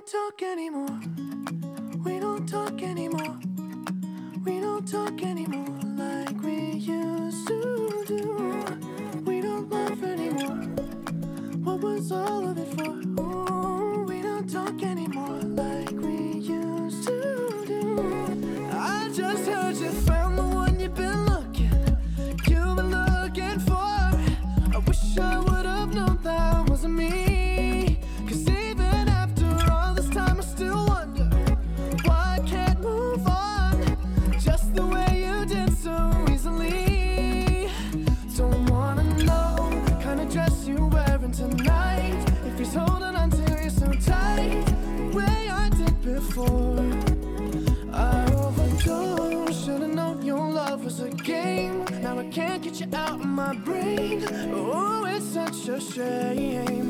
don't talk anymore. We don't talk anymore. We don't talk anymore like we used brain. Oh, it's such a shame.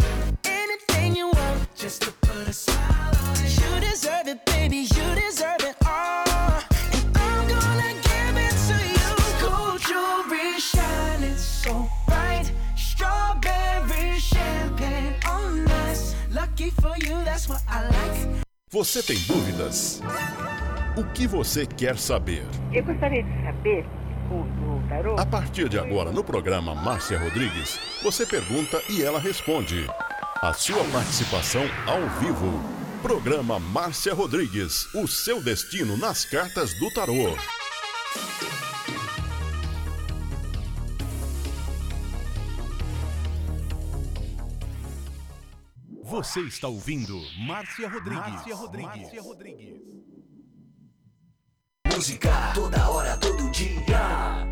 Anything you want, just to put a smile on it. You deserve it, baby. You deserve it all. And I'm gonna give it to you. Gold jewelry shining so bright. Strawberry champagne on us. Lucky for you, that's what I like. Você tem dúvidas? O que você quer saber? Eu gostaria de saber, A partir de agora, no programa Márcia Rodrigues, você pergunta e ela responde. A sua participação ao vivo. Programa Márcia Rodrigues, o seu destino nas cartas do tarô. Você está ouvindo Márcia Rodrigues. Márcia Rodrigues. Márcia Rodrigues. Música toda hora, todo dia.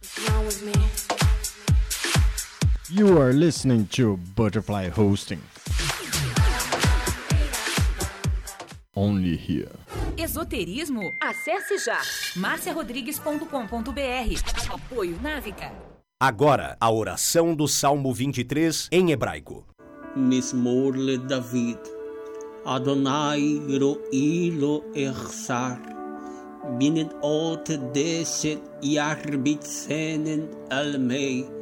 What's wrong with me? You are listening to Butterfly Hosting. Only here. Esoterismo? Acesse já marciarodrigues.com.br. Apoio Návica. Agora, a oração do Salmo 23 em hebraico. Mismorle David. Adonai ro'i lo echsar. Binet ot deset yarbit senen almei.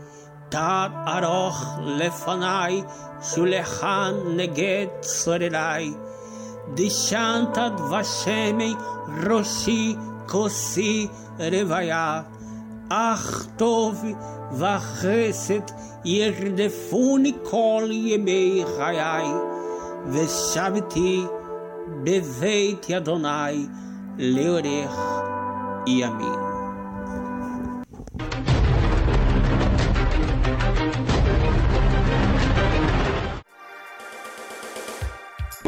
תת ארוך לפניי, שולחן נגד צורריי. דשנת דבשמי ראשי כוסי רוויה. אך טוב וחסד ירדפוני כל ימי חיי, ושבתי בבית אדוני לאורך ימים.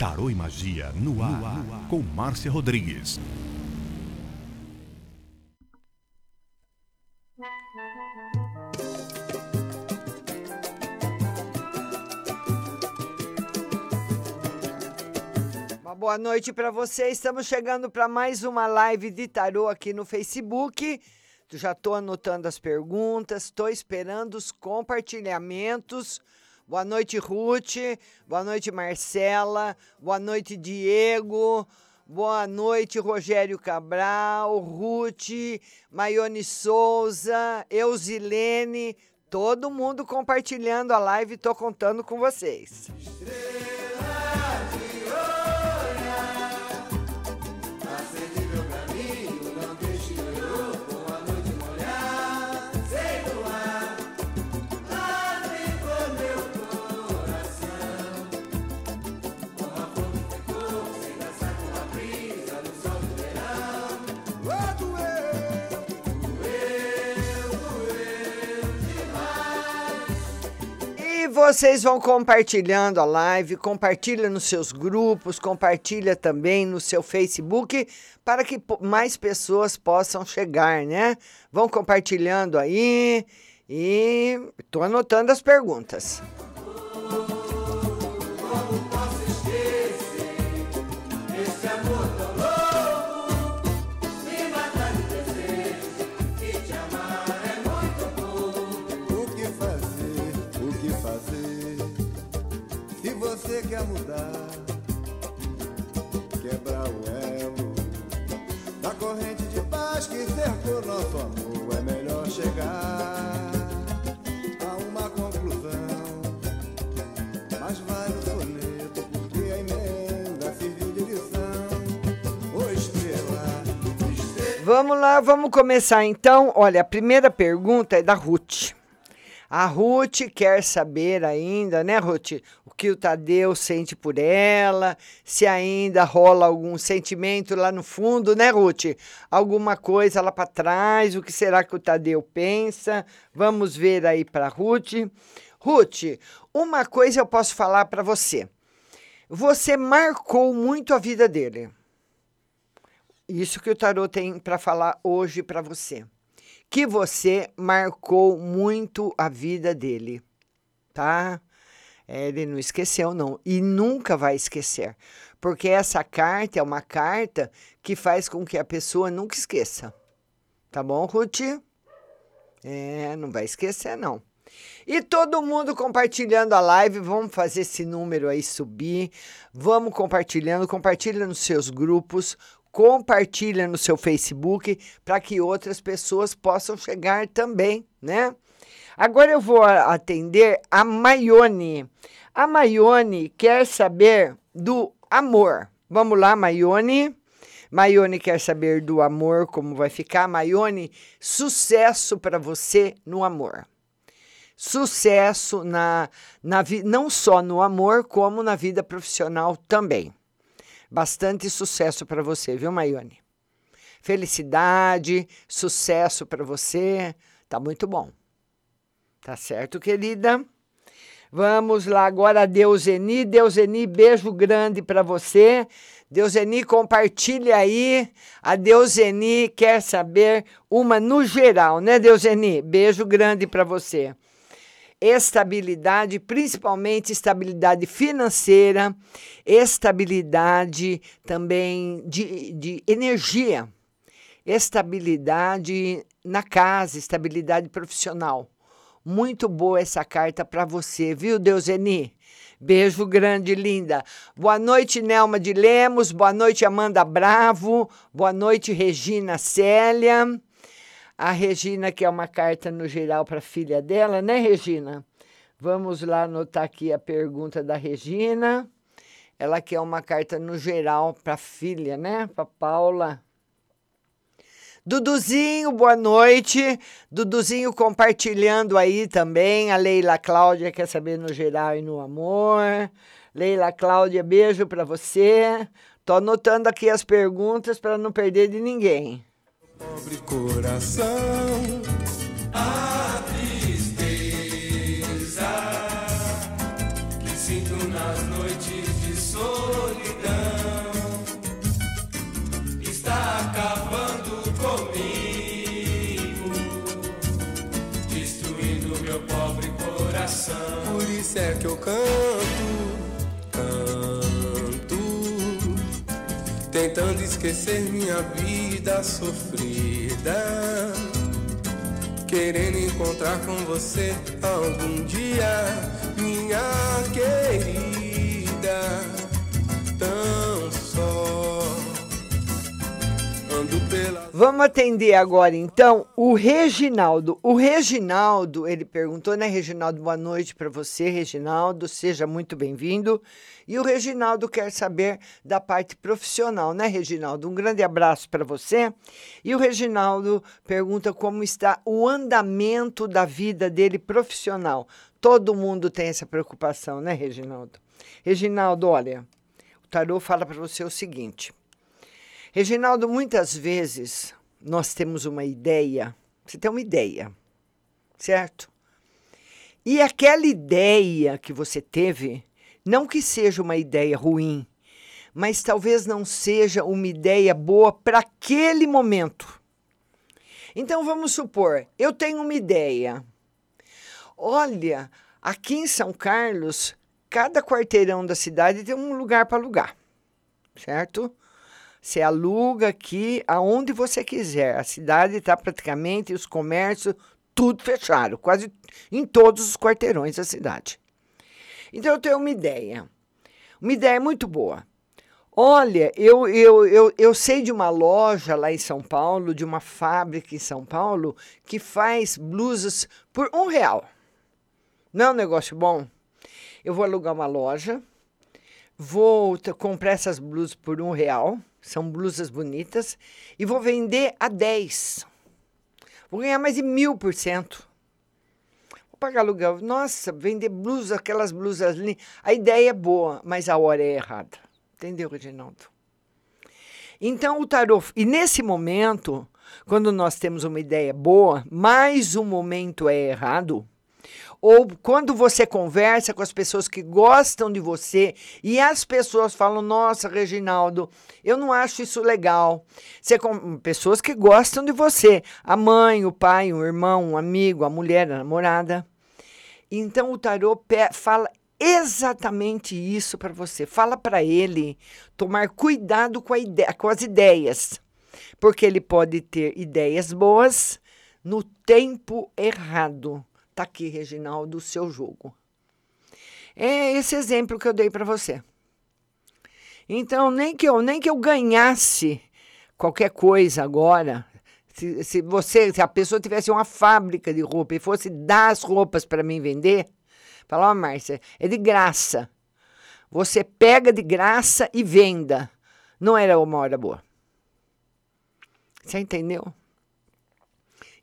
Tarô e Magia no ar, com Márcia Rodrigues. Uma boa noite para você. Estamos chegando para mais uma live de tarô aqui no Facebook. Já estou anotando as perguntas, estou esperando os compartilhamentos. Boa noite, Ruth. Boa noite, Marcela. Boa noite, Diego. Boa noite, Rogério Cabral, Ruth, Maione Souza, Eusilene, todo mundo compartilhando a live, estou contando com vocês. E vocês vão compartilhando a live, compartilha nos seus grupos, compartilha também no seu Facebook, para que mais pessoas possam chegar, né? Vão compartilhando aí e estou anotando as perguntas. Quer mudar, quebrar o elo da corrente de paz que cercou nosso amor, é melhor chegar a uma conclusão. Mas vale o soneto, porque a emenda serviu de lição. Ô estrela, estrela. Vamos lá, vamos começar então. Olha, a primeira pergunta é da Ruth. A Ruth quer saber ainda, né, Ruth, que o Tadeu sente por ela, se ainda rola algum sentimento lá no fundo, né, Ruth? Alguma coisa lá para trás, o que será que o Tadeu pensa? Vamos ver aí para Ruth. Ruth, uma coisa eu posso falar para você. Você marcou muito a vida dele. Isso que o tarô tem para falar hoje para você. Que você marcou muito a vida dele, tá? Ele não esqueceu, não. E nunca vai esquecer. Porque essa carta é uma carta que faz com que a pessoa nunca esqueça. Tá bom, Ruth? É, não vai esquecer, não. E todo mundo compartilhando a live, vamos fazer esse número aí subir. Vamos compartilhando, compartilha nos seus grupos, compartilha no seu Facebook para que outras pessoas possam chegar também, né? Agora eu vou atender a Maione. A Maione quer saber do amor. Vamos lá, Maione. Maione quer saber do amor, como vai ficar. Maione, sucesso para você no amor sucesso na, na não só no amor, como na vida profissional também. Bastante sucesso para você, viu, Maione? Felicidade, sucesso para você. Tá muito bom. Tá certo, querida? Vamos lá agora, Deuseni. Deuseni, beijo grande para você. Deuseni, compartilha aí. A Deuseni quer saber uma no geral, né, Deuseni? Beijo grande para você estabilidade, principalmente estabilidade financeira, estabilidade também de, de energia, estabilidade na casa, estabilidade profissional. Muito boa essa carta para você, viu, Deuseni? Beijo grande, linda. Boa noite, Nelma de Lemos. Boa noite, Amanda Bravo. Boa noite, Regina Célia. A Regina, que é uma carta no geral para a filha dela, né, Regina? Vamos lá anotar aqui a pergunta da Regina. Ela quer uma carta no geral para a filha, né? Para Paula. Duduzinho, boa noite. Duduzinho compartilhando aí também. A Leila Cláudia quer saber no geral e no amor. Leila Cláudia, beijo para você. Tô anotando aqui as perguntas para não perder de ninguém. Pobre coração, a Por isso é que eu canto, canto, tentando esquecer minha vida sofrida. Querendo encontrar com você algum dia, minha querida. Vamos atender agora então o Reginaldo. O Reginaldo, ele perguntou, né, Reginaldo? Boa noite para você, Reginaldo. Seja muito bem-vindo. E o Reginaldo quer saber da parte profissional, né, Reginaldo? Um grande abraço para você. E o Reginaldo pergunta como está o andamento da vida dele profissional. Todo mundo tem essa preocupação, né, Reginaldo? Reginaldo, olha, o tarô fala para você o seguinte. Reginaldo, muitas vezes nós temos uma ideia, você tem uma ideia, certo? E aquela ideia que você teve, não que seja uma ideia ruim, mas talvez não seja uma ideia boa para aquele momento. Então vamos supor, eu tenho uma ideia. Olha, aqui em São Carlos, cada quarteirão da cidade tem um lugar para alugar, certo? Você aluga aqui aonde você quiser. A cidade está praticamente, os comércios, tudo fecharam, quase em todos os quarteirões da cidade. Então eu tenho uma ideia. Uma ideia muito boa. Olha, eu, eu, eu, eu sei de uma loja lá em São Paulo, de uma fábrica em São Paulo, que faz blusas por um real. Não é um negócio bom? Eu vou alugar uma loja, vou comprar essas blusas por um real, são blusas bonitas, e vou vender a 10. Vou ganhar mais de mil por cento. Vou pagar aluguel. Nossa, vender blusas, aquelas blusas lindas. A ideia é boa, mas a hora é errada. Entendeu, Reginaldo? Então, o tarô. E nesse momento, quando nós temos uma ideia boa, mas o momento é errado, ou quando você conversa com as pessoas que gostam de você e as pessoas falam: Nossa, Reginaldo, eu não acho isso legal. Você com pessoas que gostam de você, a mãe, o pai, o irmão, um amigo, a mulher, a namorada. Então o tarô fala exatamente isso para você. Fala para ele tomar cuidado com, a ide- com as ideias, porque ele pode ter ideias boas no tempo errado. Tá aqui, Reginaldo, o seu jogo. É esse exemplo que eu dei para você. Então, nem que eu nem que eu ganhasse qualquer coisa agora, se, se você, se a pessoa tivesse uma fábrica de roupa e fosse dar as roupas para mim vender, falar, ó, Márcia, é de graça. Você pega de graça e venda. Não era uma hora boa. Você entendeu?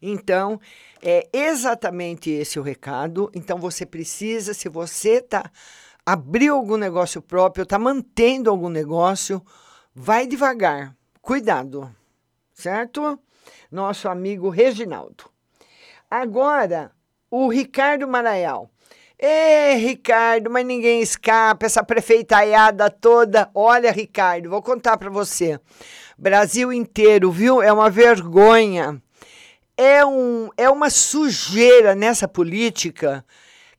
Então, é exatamente esse o recado. Então, você precisa, se você tá abriu algum negócio próprio, está mantendo algum negócio, vai devagar. Cuidado, certo? Nosso amigo Reginaldo. Agora, o Ricardo Maraial. Ê, Ricardo, mas ninguém escapa, essa prefeitaiada toda. Olha, Ricardo, vou contar para você. Brasil inteiro, viu? É uma vergonha. É, um, é uma sujeira nessa política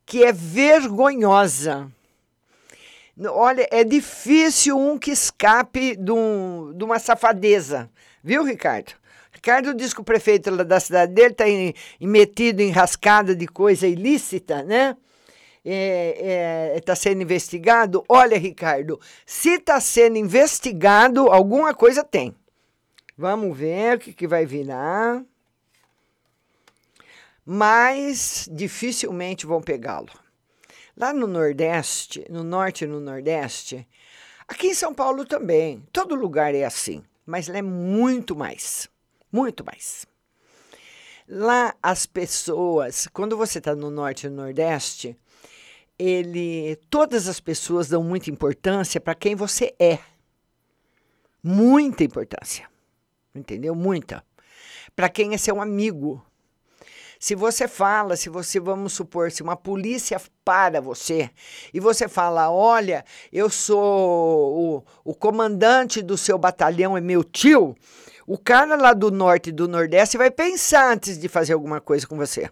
que é vergonhosa. Olha, é difícil um que escape de, um, de uma safadeza. Viu, Ricardo? Ricardo diz que o prefeito da cidade dele está metido em rascada de coisa ilícita, né? Está é, é, tá sendo investigado. Olha, Ricardo, se está sendo investigado, alguma coisa tem. Vamos ver o que, que vai virar. Mas dificilmente vão pegá-lo. Lá no Nordeste, no Norte e no Nordeste, aqui em São Paulo também, todo lugar é assim, mas lá é muito mais, muito mais. Lá as pessoas, quando você está no Norte e no Nordeste, ele, todas as pessoas dão muita importância para quem você é. Muita importância. Entendeu? Muita. Para quem é seu amigo. Se você fala, se você, vamos supor, se uma polícia para você e você fala: Olha, eu sou o, o comandante do seu batalhão, é meu tio, o cara lá do norte e do nordeste vai pensar antes de fazer alguma coisa com você.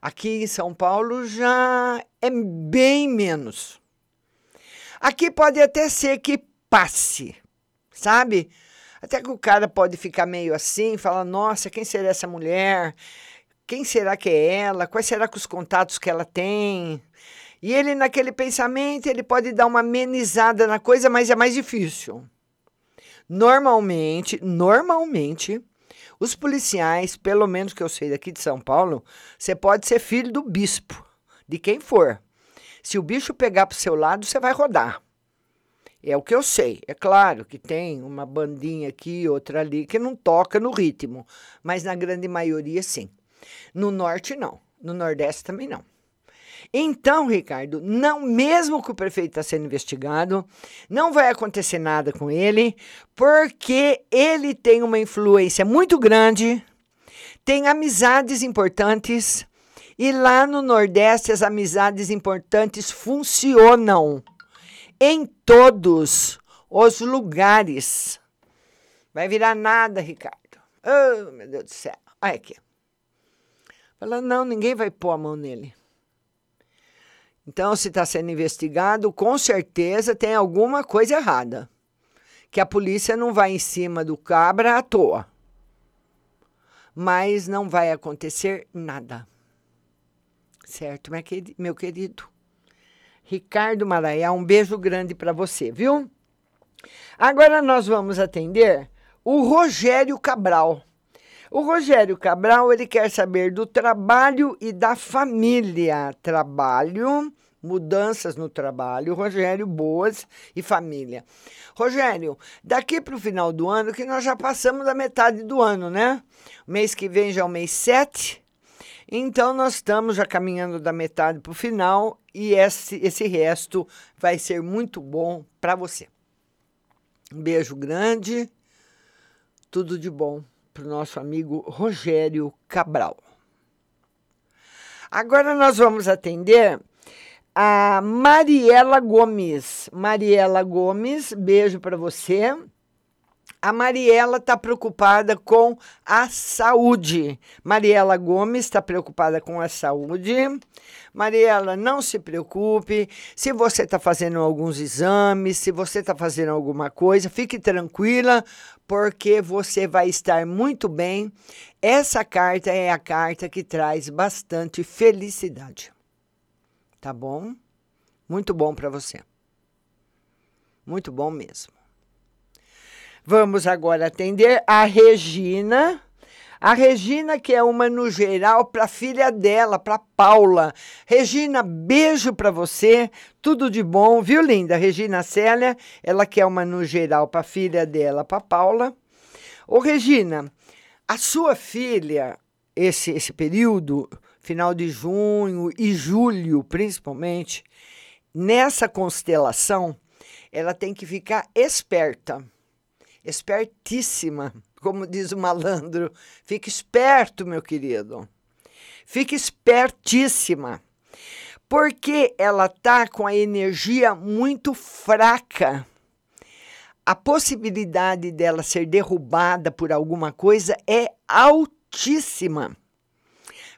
Aqui em São Paulo já é bem menos. Aqui pode até ser que passe, sabe? Até que o cara pode ficar meio assim, falar: nossa, quem será essa mulher? Quem será que é ela? Quais será que os contatos que ela tem? E ele, naquele pensamento, ele pode dar uma amenizada na coisa, mas é mais difícil. Normalmente, normalmente, os policiais, pelo menos que eu sei daqui de São Paulo, você pode ser filho do bispo, de quem for. Se o bicho pegar pro seu lado, você vai rodar. É o que eu sei. É claro que tem uma bandinha aqui, outra ali, que não toca no ritmo, mas na grande maioria, sim. No norte, não. No nordeste também não. Então, Ricardo, não mesmo que o prefeito está sendo investigado, não vai acontecer nada com ele, porque ele tem uma influência muito grande, tem amizades importantes, e lá no Nordeste as amizades importantes funcionam em todos os lugares. Vai virar nada, Ricardo. Oh, meu Deus do céu. Olha aqui. Fala, não, ninguém vai pôr a mão nele. Então, se está sendo investigado, com certeza tem alguma coisa errada. Que a polícia não vai em cima do cabra à toa. Mas não vai acontecer nada. Certo, meu querido? Ricardo Maraiá, um beijo grande para você, viu? Agora nós vamos atender o Rogério Cabral. O Rogério Cabral, ele quer saber do trabalho e da família. Trabalho, mudanças no trabalho. Rogério, boas e família. Rogério, daqui para o final do ano, que nós já passamos da metade do ano, né? Mês que vem já é o mês 7. Então, nós estamos já caminhando da metade para o final e esse, esse resto vai ser muito bom para você. Um beijo grande, tudo de bom para o nosso amigo Rogério Cabral. Agora nós vamos atender a Mariela Gomes. Mariela Gomes, beijo para você. A Mariela está preocupada com a saúde. Mariela Gomes está preocupada com a saúde. Mariela, não se preocupe. Se você está fazendo alguns exames, se você está fazendo alguma coisa, fique tranquila, porque você vai estar muito bem. Essa carta é a carta que traz bastante felicidade. Tá bom? Muito bom para você. Muito bom mesmo. Vamos agora atender a Regina. A Regina, que é uma no geral para a filha dela, para Paula. Regina, beijo para você, tudo de bom, viu, linda? Regina Célia, ela quer uma no geral para a filha dela, para Paula. Ô, Regina, a sua filha, esse, esse período, final de junho e julho, principalmente, nessa constelação, ela tem que ficar esperta, espertíssima como diz o malandro. Fique esperto, meu querido. Fique espertíssima. Porque ela tá com a energia muito fraca. A possibilidade dela ser derrubada por alguma coisa é altíssima.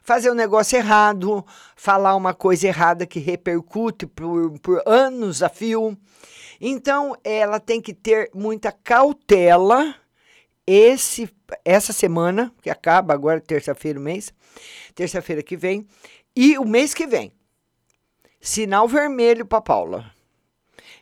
Fazer um negócio errado, falar uma coisa errada que repercute por, por anos a fio. Então, ela tem que ter muita cautela esse, essa semana, que acaba agora, terça-feira, mês, terça-feira que vem, e o mês que vem. Sinal vermelho para Paula.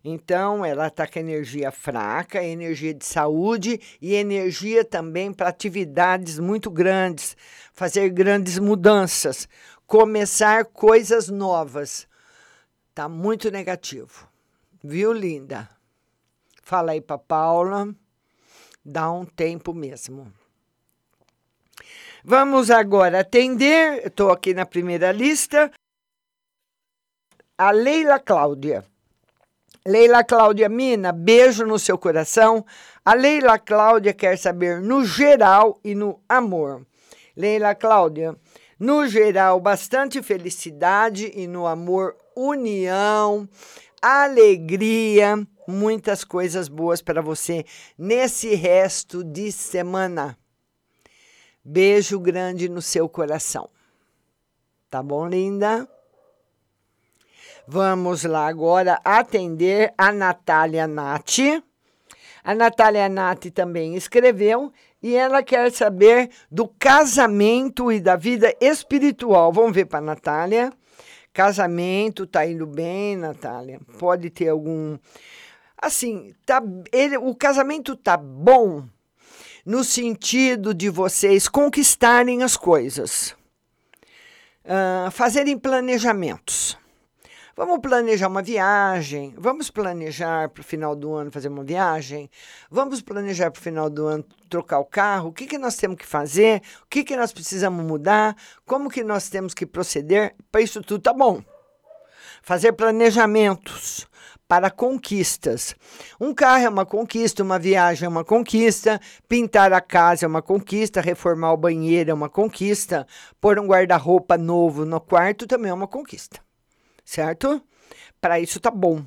Então, ela está com energia fraca, energia de saúde e energia também para atividades muito grandes, fazer grandes mudanças, começar coisas novas. Tá muito negativo. Viu, linda? Fala aí pra Paula. Dá um tempo mesmo. Vamos agora atender. Estou aqui na primeira lista. A Leila Cláudia. Leila Cláudia Mina, beijo no seu coração. A Leila Cláudia quer saber no geral e no amor. Leila Cláudia, no geral, bastante felicidade e no amor, união, alegria, muitas coisas boas para você nesse resto de semana. Beijo grande no seu coração. Tá bom, linda? Vamos lá agora atender a Natália Nati. A Natália Nati também escreveu e ela quer saber do casamento e da vida espiritual. Vamos ver para a Natália. Casamento, tá indo bem, Natália? Pode ter algum. Assim, tá, ele, o casamento tá bom no sentido de vocês conquistarem as coisas, uh, fazerem planejamentos. Vamos planejar uma viagem, vamos planejar para o final do ano fazer uma viagem, vamos planejar para o final do ano trocar o carro, o que, que nós temos que fazer, o que, que nós precisamos mudar, como que nós temos que proceder, para isso tudo tá bom. Fazer planejamentos para conquistas. Um carro é uma conquista, uma viagem é uma conquista, pintar a casa é uma conquista, reformar o banheiro é uma conquista, pôr um guarda-roupa novo no quarto também é uma conquista certo? Para isso tá bom.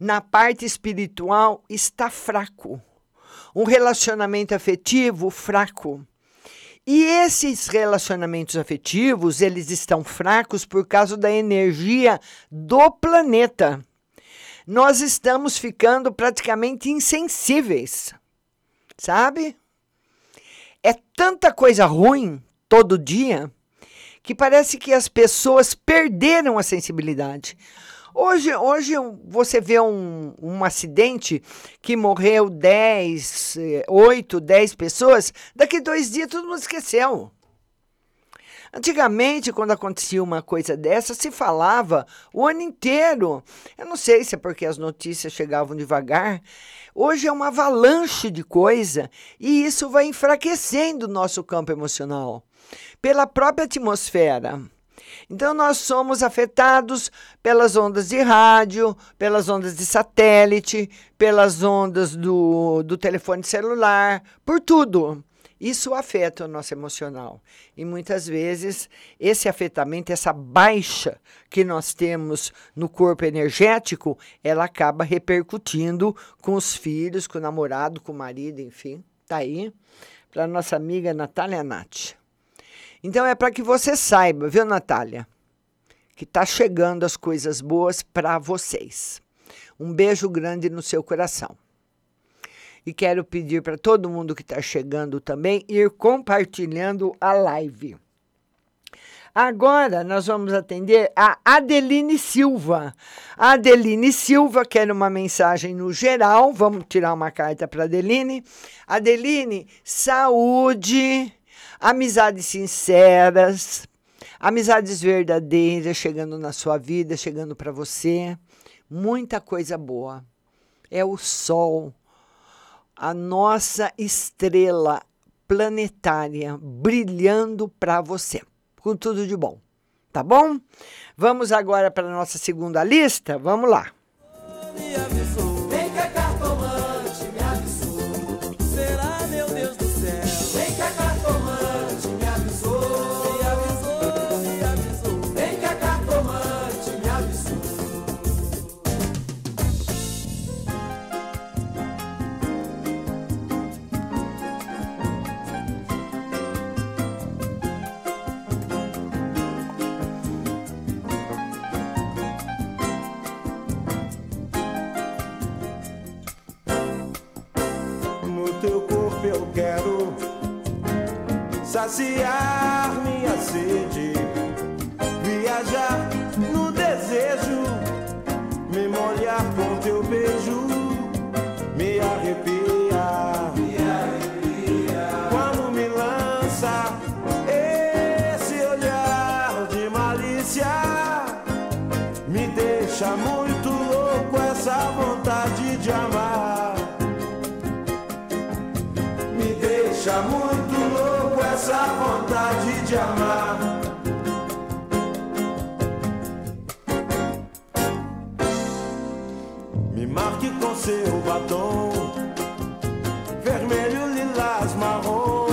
Na parte espiritual está fraco. Um relacionamento afetivo fraco. E esses relacionamentos afetivos, eles estão fracos por causa da energia do planeta. Nós estamos ficando praticamente insensíveis. Sabe? É tanta coisa ruim todo dia que parece que as pessoas perderam a sensibilidade. Hoje, hoje você vê um, um acidente que morreu 10, 8, 10 pessoas, daqui dois dias todo mundo esqueceu. Antigamente, quando acontecia uma coisa dessa, se falava o ano inteiro. Eu não sei se é porque as notícias chegavam devagar. Hoje é uma avalanche de coisa e isso vai enfraquecendo o nosso campo emocional pela própria atmosfera. Então, nós somos afetados pelas ondas de rádio, pelas ondas de satélite, pelas ondas do, do telefone celular, por tudo. Isso afeta o nosso emocional. E muitas vezes esse afetamento, essa baixa que nós temos no corpo energético, ela acaba repercutindo com os filhos, com o namorado, com o marido, enfim. Tá aí para nossa amiga Natália Nath. Então é para que você saiba, viu, Natália? Que está chegando as coisas boas para vocês. Um beijo grande no seu coração. E quero pedir para todo mundo que está chegando também ir compartilhando a live. Agora nós vamos atender a Adeline Silva. Adeline Silva quer uma mensagem no geral. Vamos tirar uma carta para Adeline. Adeline, saúde, amizades sinceras, amizades verdadeiras chegando na sua vida, chegando para você. Muita coisa boa. É o sol, a nossa estrela planetária brilhando para você, com tudo de bom. Tá bom? Vamos agora para a nossa segunda lista? Vamos lá. Saciar minha sede, viajar no desejo, me molhar com teu beijo, me arrepiar, me arrepiar. quando me lança esse olhar de malícia, me deixa muito louco essa vontade de amar. De amar. Me marque com seu batom, vermelho, lilás, marrom.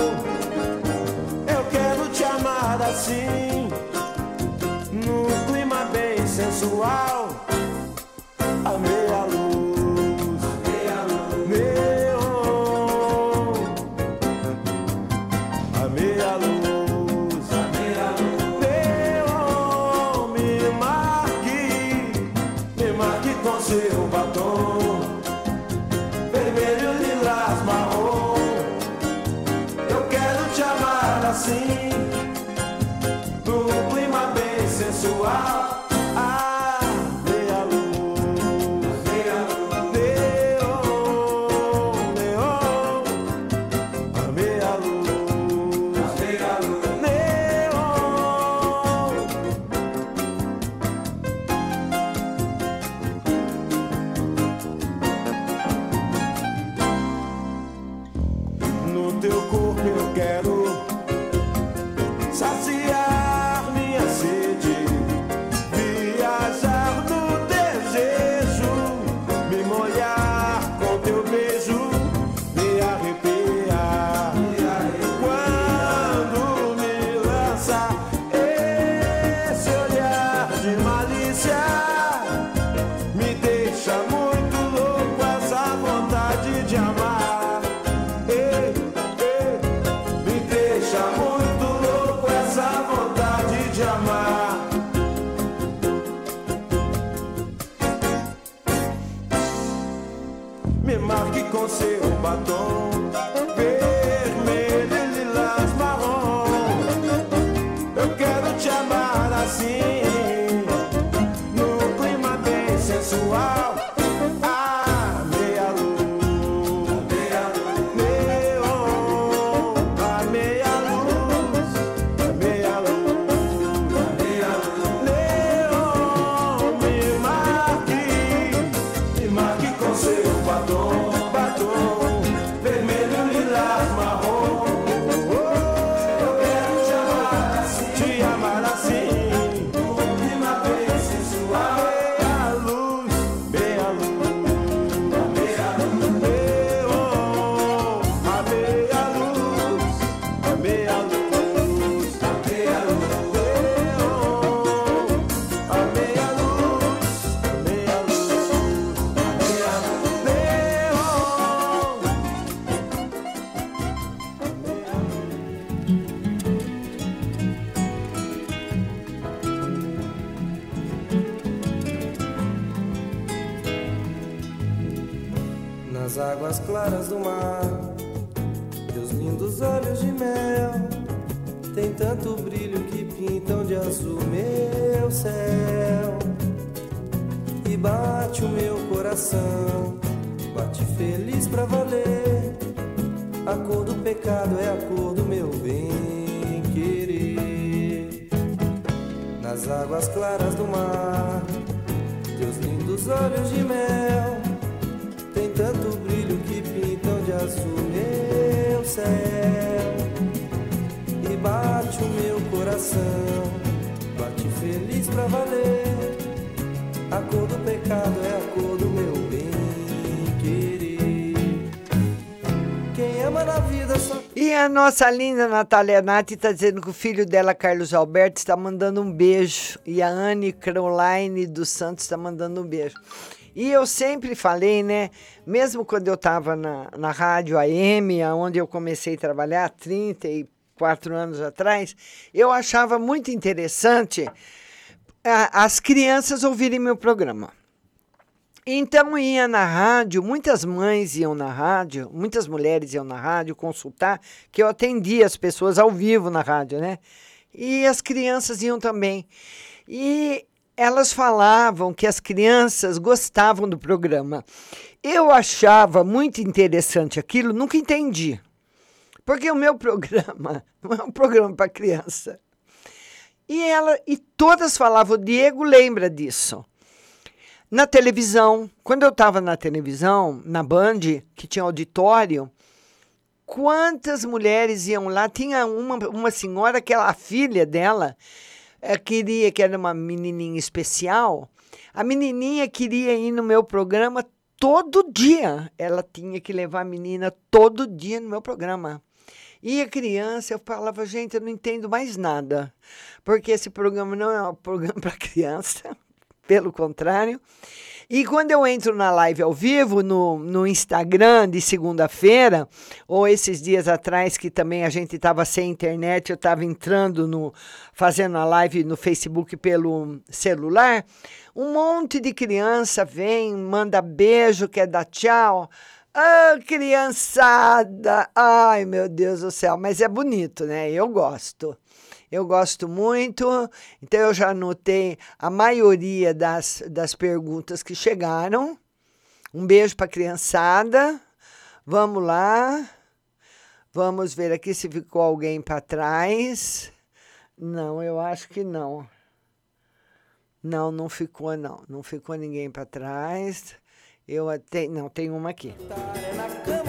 Eu quero te amar assim, num clima bem sensual. Bem sensual. Coração, bate feliz pra valer. A cor do pecado é a cor do meu bem querer. Quem ama na vida só E a nossa linda Natália Nati está dizendo que o filho dela, Carlos Alberto, está mandando um beijo. E a Anne Caroline dos Santos está mandando um beijo. E eu sempre falei, né? Mesmo quando eu estava na, na rádio AM, onde eu comecei a trabalhar 34 anos atrás, eu achava muito interessante a- as crianças ouvirem meu programa. Então ia na rádio, muitas mães iam na rádio, muitas mulheres iam na rádio consultar, que eu atendia as pessoas ao vivo na rádio, né? E as crianças iam também. E elas falavam que as crianças gostavam do programa. Eu achava muito interessante aquilo, nunca entendi. Porque o meu programa não é um programa para criança. E ela e todas falavam, o Diego lembra disso. Na televisão, quando eu estava na televisão, na Band, que tinha auditório, quantas mulheres iam lá? Tinha uma, uma senhora que a filha dela eh, queria, que era uma menininha especial, a menininha queria ir no meu programa todo dia. Ela tinha que levar a menina todo dia no meu programa. E a criança, eu falava, gente, eu não entendo mais nada, porque esse programa não é um programa para criança, pelo contrário. E quando eu entro na live ao vivo, no, no Instagram de segunda-feira, ou esses dias atrás que também a gente estava sem internet, eu estava entrando no. fazendo a live no Facebook pelo celular, um monte de criança vem, manda beijo, quer dar tchau. Ah, criançada! Ai, meu Deus do céu, mas é bonito, né? Eu gosto. Eu gosto muito, então eu já anotei a maioria das, das perguntas que chegaram. Um beijo para a criançada. Vamos lá. Vamos ver aqui se ficou alguém para trás. Não, eu acho que não. Não, não ficou não. Não ficou ninguém para trás. Eu até não tem uma aqui. Na cama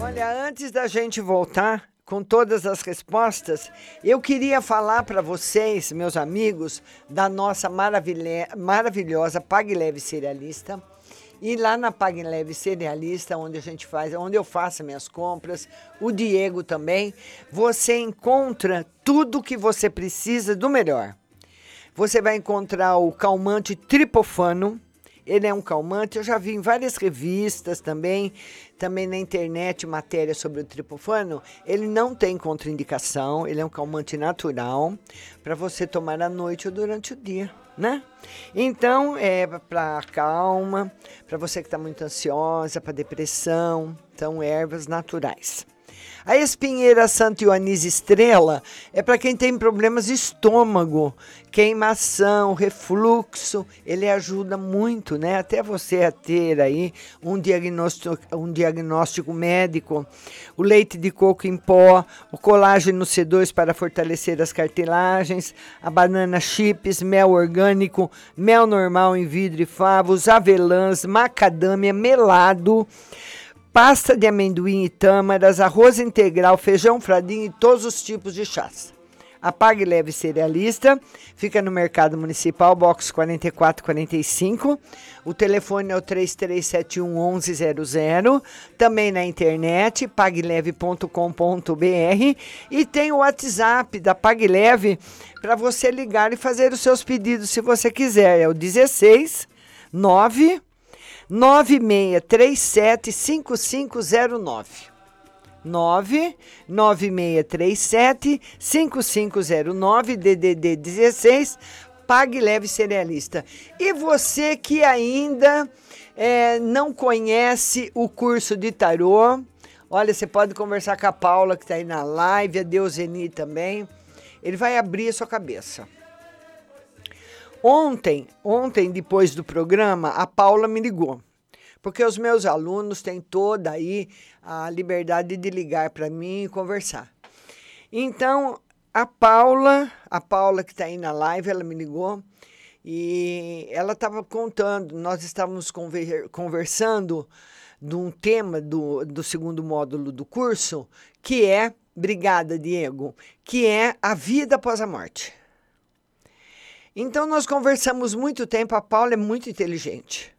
Olha, antes da gente voltar com todas as respostas, eu queria falar para vocês, meus amigos, da nossa maravilhosa Pague Leve Cerealista. E lá na Pague Leve Cerealista, onde a gente faz, onde eu faço minhas compras, o Diego também, você encontra tudo que você precisa do melhor. Você vai encontrar o calmante tripofano. Ele é um calmante, eu já vi em várias revistas também, também na internet matéria sobre o tripofano. Ele não tem contraindicação, ele é um calmante natural para você tomar à noite ou durante o dia, né? Então, é para calma, para você que está muito ansiosa, para depressão, são ervas naturais. A espinheira Santa Ioannis Estrela é para quem tem problemas de estômago, queimação, refluxo. Ele ajuda muito, né? Até você a ter aí um diagnóstico, um diagnóstico médico. O leite de coco em pó, o colágeno C2 para fortalecer as cartilagens, a banana chips, mel orgânico, mel normal em vidro e favos, avelãs, macadâmia, melado pasta de amendoim e tâmaras, arroz integral, feijão fradinho e todos os tipos de chás. A Pague Leve Cerealista fica no Mercado Municipal, box 4445. O telefone é o 3371 1100. Também na internet, pagleve.com.br. E tem o WhatsApp da Pague Leve para você ligar e fazer os seus pedidos se você quiser. É o 16 9 9637 5509. 99637 5509 DDD 16 Pague Leve Cerealista. E você que ainda é, não conhece o curso de tarô, olha, você pode conversar com a Paula que está aí na live, a Deuseni também. Ele vai abrir a sua cabeça. Ontem, ontem depois do programa, a Paula me ligou porque os meus alunos têm toda aí a liberdade de ligar para mim e conversar. Então, a Paula, a Paula que está aí na live, ela me ligou e ela estava contando, nós estávamos conver, conversando de um tema do, do segundo módulo do curso, que é, obrigada Diego, que é a vida após a morte. Então nós conversamos muito tempo, a Paula é muito inteligente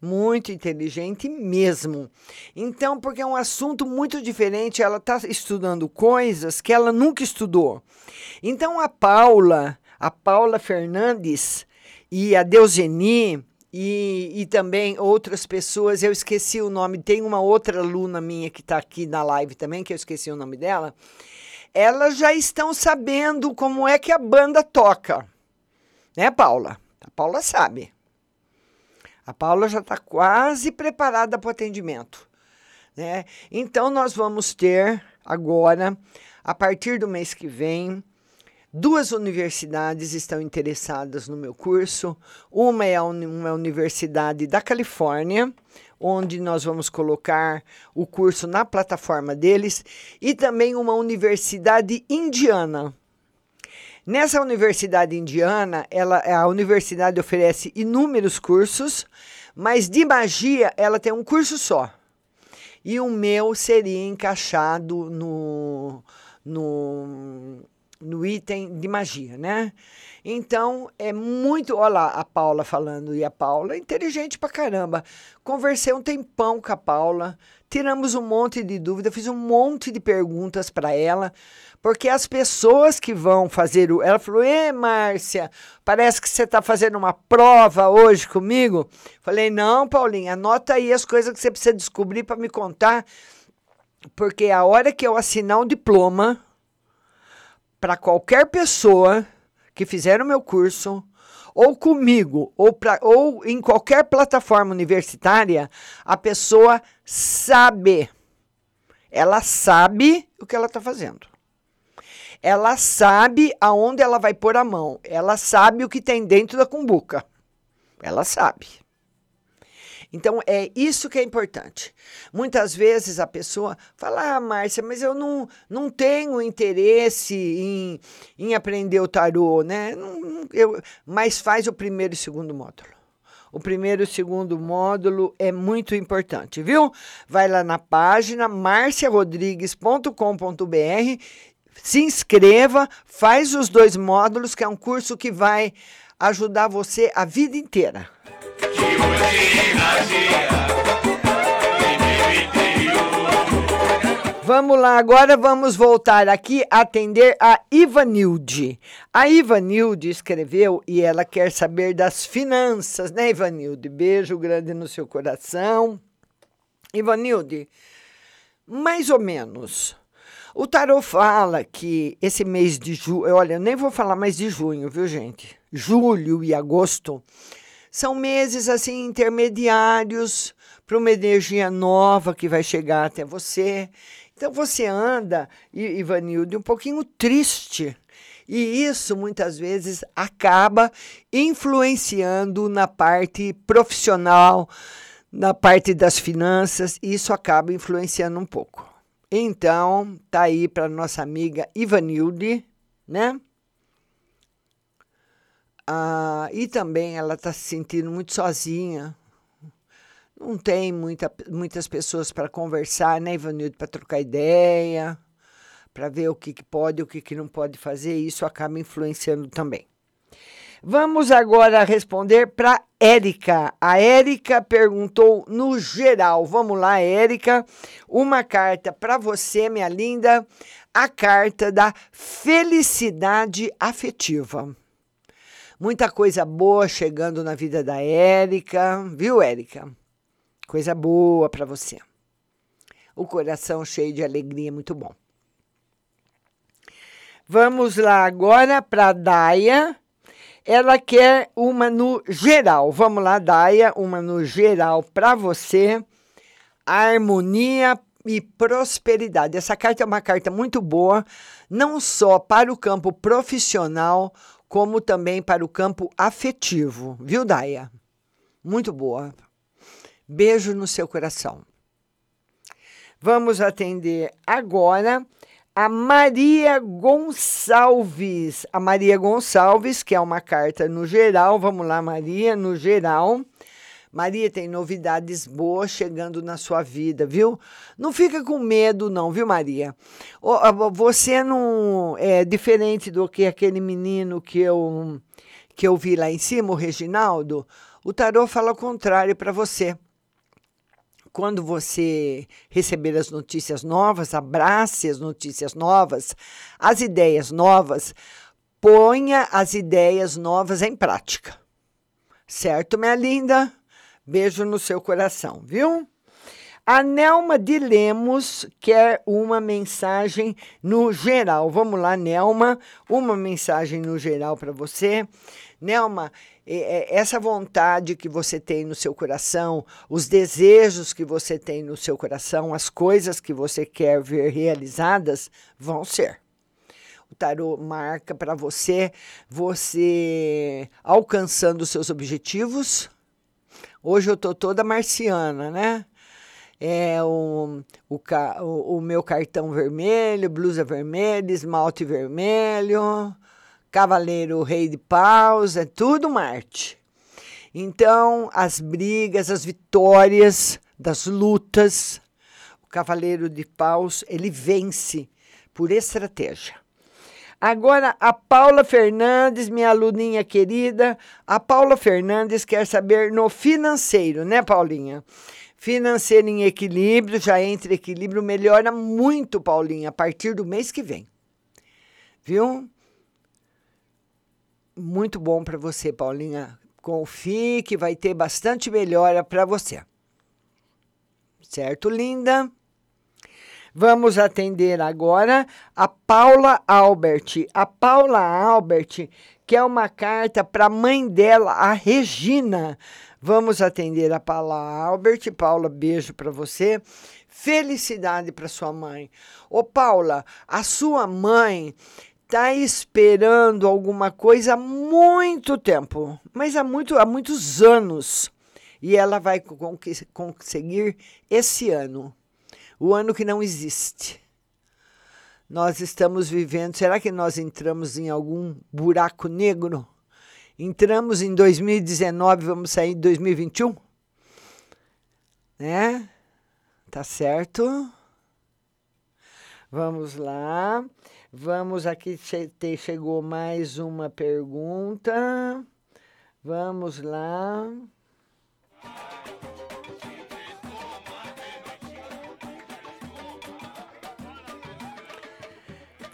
muito inteligente mesmo. Então, porque é um assunto muito diferente, ela está estudando coisas que ela nunca estudou. Então, a Paula, a Paula Fernandes e a Deuseni e, e também outras pessoas, eu esqueci o nome, tem uma outra aluna minha que está aqui na live também, que eu esqueci o nome dela. Elas já estão sabendo como é que a banda toca. Né, Paula? A Paula sabe. A Paula já está quase preparada para o atendimento. Né? Então, nós vamos ter agora, a partir do mês que vem, duas universidades estão interessadas no meu curso. Uma é uma universidade da Califórnia, onde nós vamos colocar o curso na plataforma deles, e também uma universidade indiana. Nessa universidade indiana, ela, a universidade oferece inúmeros cursos, mas de magia ela tem um curso só. E o meu seria encaixado no, no, no item de magia, né? Então, é muito. Olha lá a Paula falando, e a Paula é inteligente pra caramba. Conversei um tempão com a Paula, tiramos um monte de dúvida, fiz um monte de perguntas para ela, porque as pessoas que vão fazer o. Ela falou: Ê, Márcia, parece que você está fazendo uma prova hoje comigo. Falei: Não, Paulinha, anota aí as coisas que você precisa descobrir para me contar, porque a hora que eu assinar o diploma, para qualquer pessoa que fizeram o meu curso, ou comigo, ou, pra, ou em qualquer plataforma universitária, a pessoa sabe. Ela sabe o que ela está fazendo. Ela sabe aonde ela vai pôr a mão. Ela sabe o que tem dentro da cumbuca. Ela sabe. Então, é isso que é importante. Muitas vezes a pessoa fala, ah, Márcia, mas eu não, não tenho interesse em, em aprender o tarô, né? Não, eu, mas faz o primeiro e segundo módulo. O primeiro e segundo módulo é muito importante, viu? Vai lá na página marciarodrigues.com.br, se inscreva, faz os dois módulos, que é um curso que vai ajudar você a vida inteira. Vamos lá, agora vamos voltar aqui a atender a Ivanilde. A Ivanilde escreveu e ela quer saber das finanças, né, Ivanilde? Beijo grande no seu coração. Ivanilde, mais ou menos. O tarot fala que esse mês de julho, olha, eu nem vou falar mais de junho, viu, gente? Julho e agosto são meses assim intermediários para uma energia nova que vai chegar até você. Então você anda, Ivanilde, um pouquinho triste. E isso muitas vezes acaba influenciando na parte profissional, na parte das finanças, e isso acaba influenciando um pouco. Então, tá aí para nossa amiga Ivanilde, né? Ah, e também ela está se sentindo muito sozinha. Não tem muita, muitas pessoas para conversar, né, Ivanildo, para trocar ideia, para ver o que, que pode o que, que não pode fazer. E isso acaba influenciando também. Vamos agora responder para Érica. A Érica perguntou no geral. Vamos lá, Érica. Uma carta para você, minha linda. A carta da felicidade afetiva. Muita coisa boa chegando na vida da Érica, viu, Érica? Coisa boa para você. O coração cheio de alegria, muito bom. Vamos lá agora para Daia. Ela quer uma no geral. Vamos lá, Daia, uma no geral para você. Harmonia e prosperidade. Essa carta é uma carta muito boa, não só para o campo profissional, como também para o campo afetivo, viu, Daia? Muito boa. Beijo no seu coração. Vamos atender agora a Maria Gonçalves. A Maria Gonçalves, que é uma carta no geral. Vamos lá, Maria, no geral. Maria, tem novidades boas chegando na sua vida, viu? Não fica com medo, não, viu, Maria? Você não é diferente do que aquele menino que eu, que eu vi lá em cima, o Reginaldo. O tarô fala o contrário para você. Quando você receber as notícias novas, abrace as notícias novas, as ideias novas, ponha as ideias novas em prática. Certo, minha linda? Beijo no seu coração, viu? A Nelma de Lemos quer uma mensagem no geral. Vamos lá, Nelma, uma mensagem no geral para você. Nelma, essa vontade que você tem no seu coração, os desejos que você tem no seu coração, as coisas que você quer ver realizadas, vão ser. O tarô marca para você, você alcançando os seus objetivos. Hoje eu tô toda marciana, né? é o, o, o, meu cartão vermelho, blusa vermelha, esmalte vermelho, cavaleiro rei de paus, é tudo Marte. Então, as brigas, as vitórias das lutas, o cavaleiro de paus, ele vence por estratégia. Agora, a Paula Fernandes, minha aluninha querida, a Paula Fernandes quer saber no financeiro, né, Paulinha? Financeiro em equilíbrio, já entra equilíbrio, melhora muito, Paulinha, a partir do mês que vem. Viu? Muito bom para você, Paulinha. Confie que vai ter bastante melhora para você. Certo, linda? Vamos atender agora a Paula Albert. A Paula Albert quer uma carta para a mãe dela, a Regina. Vamos atender a Paula Albert. Paula, beijo para você. Felicidade para sua mãe. Ô, Paula, a sua mãe está esperando alguma coisa há muito tempo, mas há, muito, há muitos anos. E ela vai conseguir esse ano o ano que não existe. Nós estamos vivendo. Será que nós entramos em algum buraco negro? Entramos em 2019, vamos sair em 2021? Né? Tá certo? Vamos lá. Vamos aqui chegou mais uma pergunta. Vamos lá.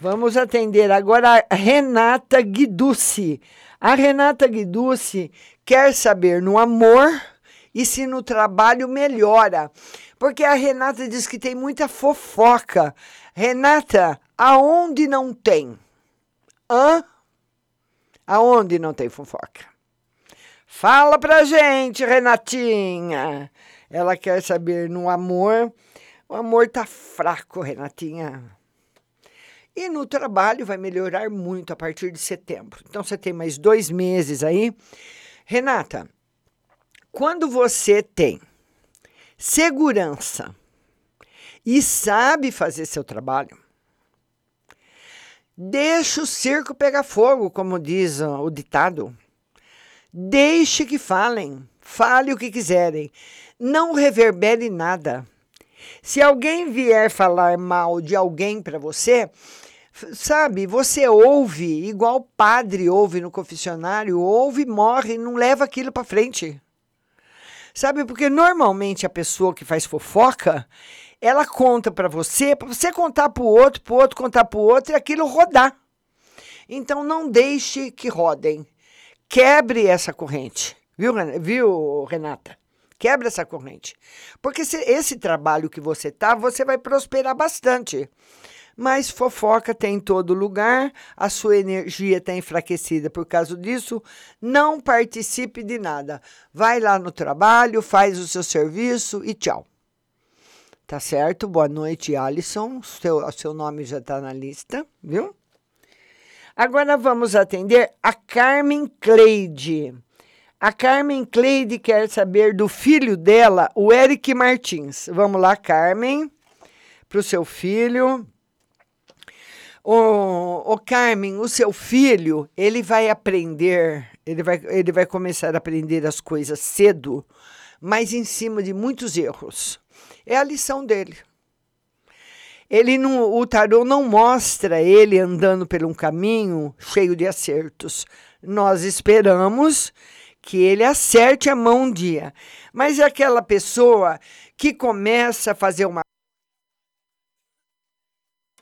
Vamos atender agora a Renata Guiducci. A Renata Guiducci quer saber no amor e se no trabalho melhora. Porque a Renata diz que tem muita fofoca. Renata, aonde não tem? Hã? Aonde não tem fofoca? Fala pra gente, Renatinha. Ela quer saber no amor. O amor tá fraco, Renatinha. E no trabalho vai melhorar muito a partir de setembro. Então você tem mais dois meses aí. Renata, quando você tem segurança e sabe fazer seu trabalho, deixa o circo pegar fogo, como diz o ditado. Deixe que falem, fale o que quiserem, não reverbere nada. Se alguém vier falar mal de alguém para você, sabe, você ouve, igual padre ouve no confessionário, ouve, morre, não leva aquilo para frente. Sabe, porque normalmente a pessoa que faz fofoca, ela conta para você, para você contar para o outro, para o outro contar para o outro e aquilo rodar. Então não deixe que rodem. Quebre essa corrente. Viu, viu Renata? Quebra essa corrente. Porque se esse trabalho que você tá, você vai prosperar bastante mas fofoca tem em todo lugar, a sua energia está enfraquecida por causa disso. Não participe de nada. Vai lá no trabalho, faz o seu serviço e tchau. Tá certo? Boa noite, Alisson. Seu, seu nome já está na lista, viu? Agora vamos atender a Carmen Cleide. A Carmen Cleide quer saber do filho dela, o Eric Martins. Vamos lá, Carmen, para o seu filho. O, o Carmen, o seu filho, ele vai aprender, ele vai, ele vai começar a aprender as coisas cedo, mas em cima de muitos erros. É a lição dele. Ele não, o tarô não mostra ele andando por um caminho cheio de acertos. Nós esperamos que ele acerte a mão um dia. Mas é aquela pessoa que começa a fazer uma.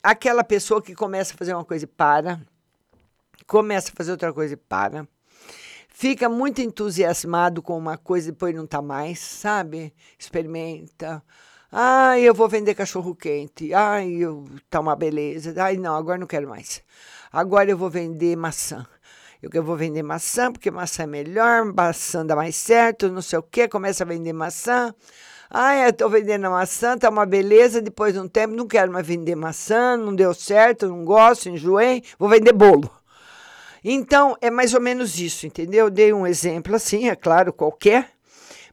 Aquela pessoa que começa a fazer uma coisa e para, começa a fazer outra coisa e para, fica muito entusiasmado com uma coisa e depois não está mais, sabe? Experimenta. Ai, eu vou vender cachorro quente. Ai, eu, tá uma beleza. Ai, não, agora não quero mais. Agora eu vou vender maçã. Eu, vou vender maçã porque maçã é melhor, maçã dá mais certo, não sei o quê. Começa a vender maçã. Eu tô vendendo a maçã, tá uma beleza. Depois de um tempo, não quero mais vender maçã, não deu certo, não gosto, enjoei, vou vender bolo. Então, é mais ou menos isso, entendeu? Dei um exemplo assim, é claro, qualquer,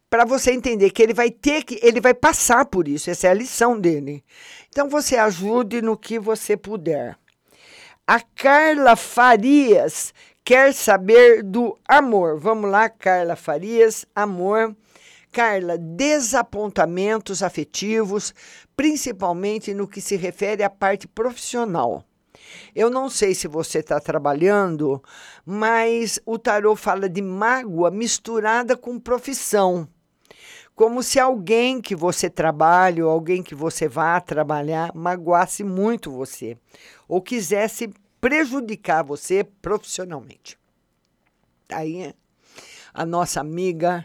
para você entender que ele vai ter que, ele vai passar por isso, essa é a lição dele. Então, você ajude no que você puder. A Carla Farias quer saber do amor. Vamos lá, Carla Farias, amor. Carla, desapontamentos afetivos, principalmente no que se refere à parte profissional. Eu não sei se você está trabalhando, mas o tarô fala de mágoa misturada com profissão. Como se alguém que você trabalha ou alguém que você vá trabalhar magoasse muito você ou quisesse prejudicar você profissionalmente. Aí, a nossa amiga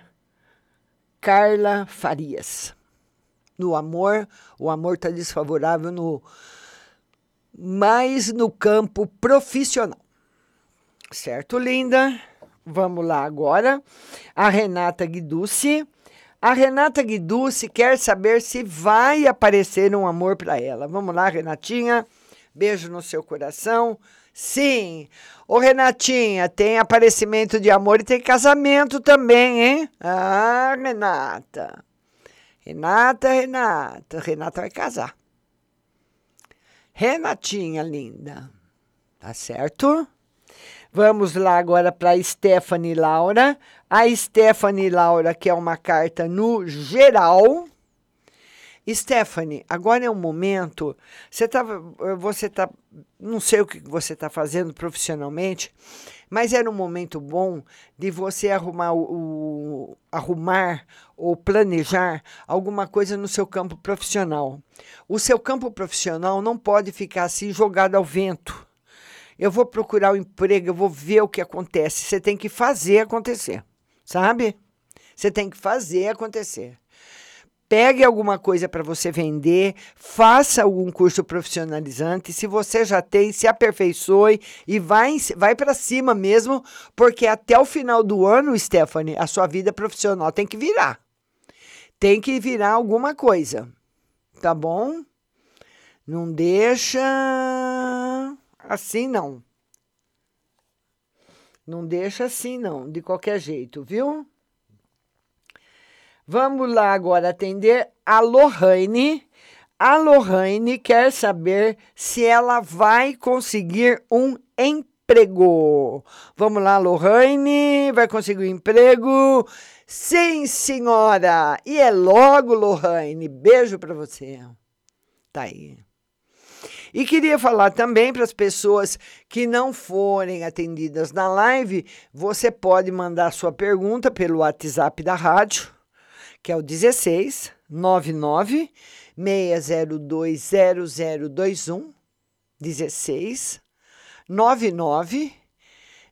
Carla Farias. No amor, o amor está desfavorável no mais no campo profissional. Certo, linda? Vamos lá agora. A Renata Guiducci. A Renata Guiducci quer saber se vai aparecer um amor para ela. Vamos lá, Renatinha. Beijo no seu coração. Sim. Ô, Renatinha, tem aparecimento de amor e tem casamento também, hein? Ah, Renata. Renata, Renata. Renata vai casar. Renatinha linda. Tá certo? Vamos lá agora para Stephanie Laura. A Stephanie Laura quer uma carta no geral. Stephanie, agora é um momento. Você tá, você tá, não sei o que você está fazendo profissionalmente, mas era um momento bom de você arrumar o, o, arrumar ou planejar alguma coisa no seu campo profissional. O seu campo profissional não pode ficar assim jogado ao vento. Eu vou procurar o um emprego, eu vou ver o que acontece. Você tem que fazer acontecer, sabe? Você tem que fazer acontecer pegue alguma coisa para você vender, faça algum curso profissionalizante. Se você já tem, se aperfeiçoe e vai, vai para cima mesmo, porque até o final do ano, Stephanie, a sua vida profissional tem que virar. Tem que virar alguma coisa. Tá bom? Não deixa assim, não. Não deixa assim, não, de qualquer jeito, viu? Vamos lá agora atender a Lohane. A Lohane quer saber se ela vai conseguir um emprego. Vamos lá, Lohane, vai conseguir um emprego? Sim, senhora. E é logo, Lohane. Beijo para você. Tá aí. E queria falar também para as pessoas que não forem atendidas na live, você pode mandar sua pergunta pelo WhatsApp da rádio que é o 16 99 602 0021 16 99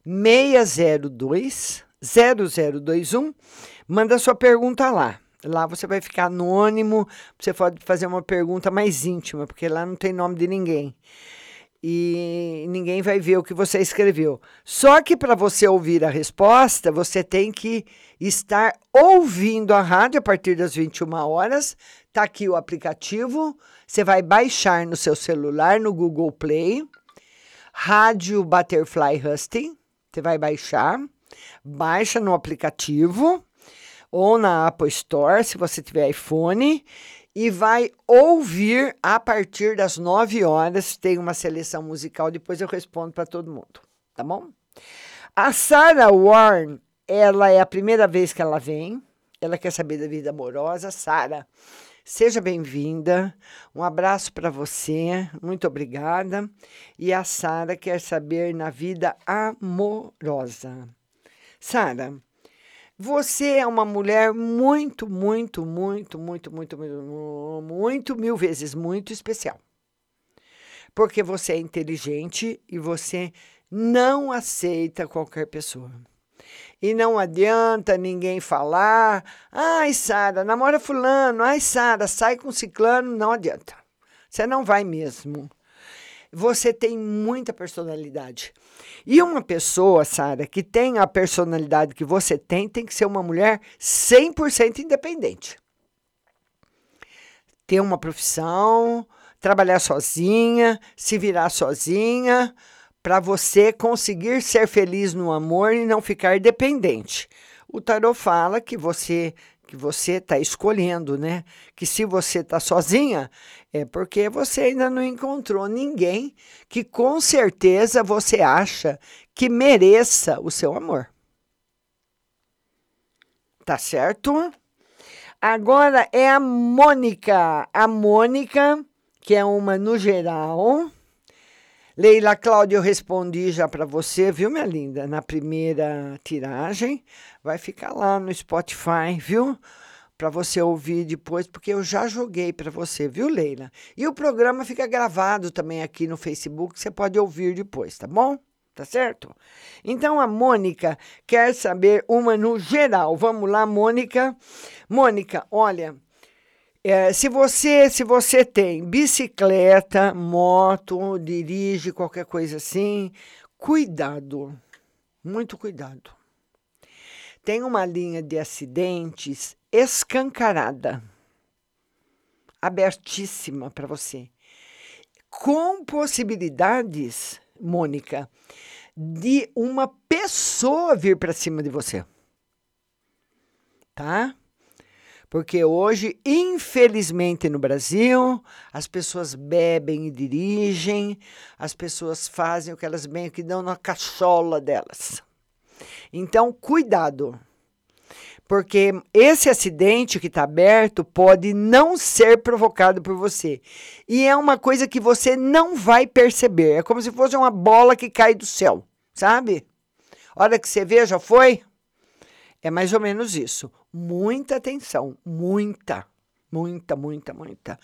602 0021 manda sua pergunta lá. Lá você vai ficar anônimo, você pode fazer uma pergunta mais íntima, porque lá não tem nome de ninguém e ninguém vai ver o que você escreveu. Só que para você ouvir a resposta, você tem que estar ouvindo a rádio a partir das 21 horas. Tá aqui o aplicativo. Você vai baixar no seu celular, no Google Play, Rádio Butterfly Husting. Você vai baixar, baixa no aplicativo ou na Apple Store, se você tiver iPhone, e vai ouvir a partir das 9 horas. Tem uma seleção musical, depois eu respondo para todo mundo, tá bom? A Sarah Warren, ela é a primeira vez que ela vem. Ela quer saber da vida amorosa. Sara, seja bem-vinda. Um abraço para você. Muito obrigada. E a Sara quer saber na vida amorosa. Sara, Você é uma mulher muito, muito, muito, muito, muito, muito, muito, mil vezes muito especial. Porque você é inteligente e você não aceita qualquer pessoa. E não adianta ninguém falar, ai, Sara, namora fulano, ai, Sara, sai com ciclano, não adianta. Você não vai mesmo. Você tem muita personalidade. E uma pessoa, Sara, que tem a personalidade que você tem, tem que ser uma mulher 100% independente. Ter uma profissão, trabalhar sozinha, se virar sozinha, para você conseguir ser feliz no amor e não ficar dependente. O tarot fala que você que você está escolhendo, né? Que se você está sozinha, é porque você ainda não encontrou ninguém que com certeza você acha que mereça o seu amor. Tá certo? Agora é a Mônica. A Mônica, que é uma no geral. Leila Cláudia, eu respondi já para você, viu, minha linda? Na primeira tiragem. Vai ficar lá no Spotify, viu? Para você ouvir depois, porque eu já joguei para você, viu, Leila? E o programa fica gravado também aqui no Facebook, você pode ouvir depois, tá bom? Tá certo? Então a Mônica quer saber uma no geral. Vamos lá, Mônica. Mônica, olha, é, se você se você tem bicicleta, moto, dirige qualquer coisa assim, cuidado, muito cuidado. Tem uma linha de acidentes escancarada, abertíssima para você, com possibilidades, Mônica, de uma pessoa vir para cima de você, tá? Porque hoje, infelizmente, no Brasil, as pessoas bebem e dirigem, as pessoas fazem o que elas bem que dão na cachola delas. Então, cuidado. Porque esse acidente que está aberto pode não ser provocado por você. E é uma coisa que você não vai perceber. É como se fosse uma bola que cai do céu, sabe? Hora que você vê, já foi? É mais ou menos isso muita atenção, muita, muita, muita, muita.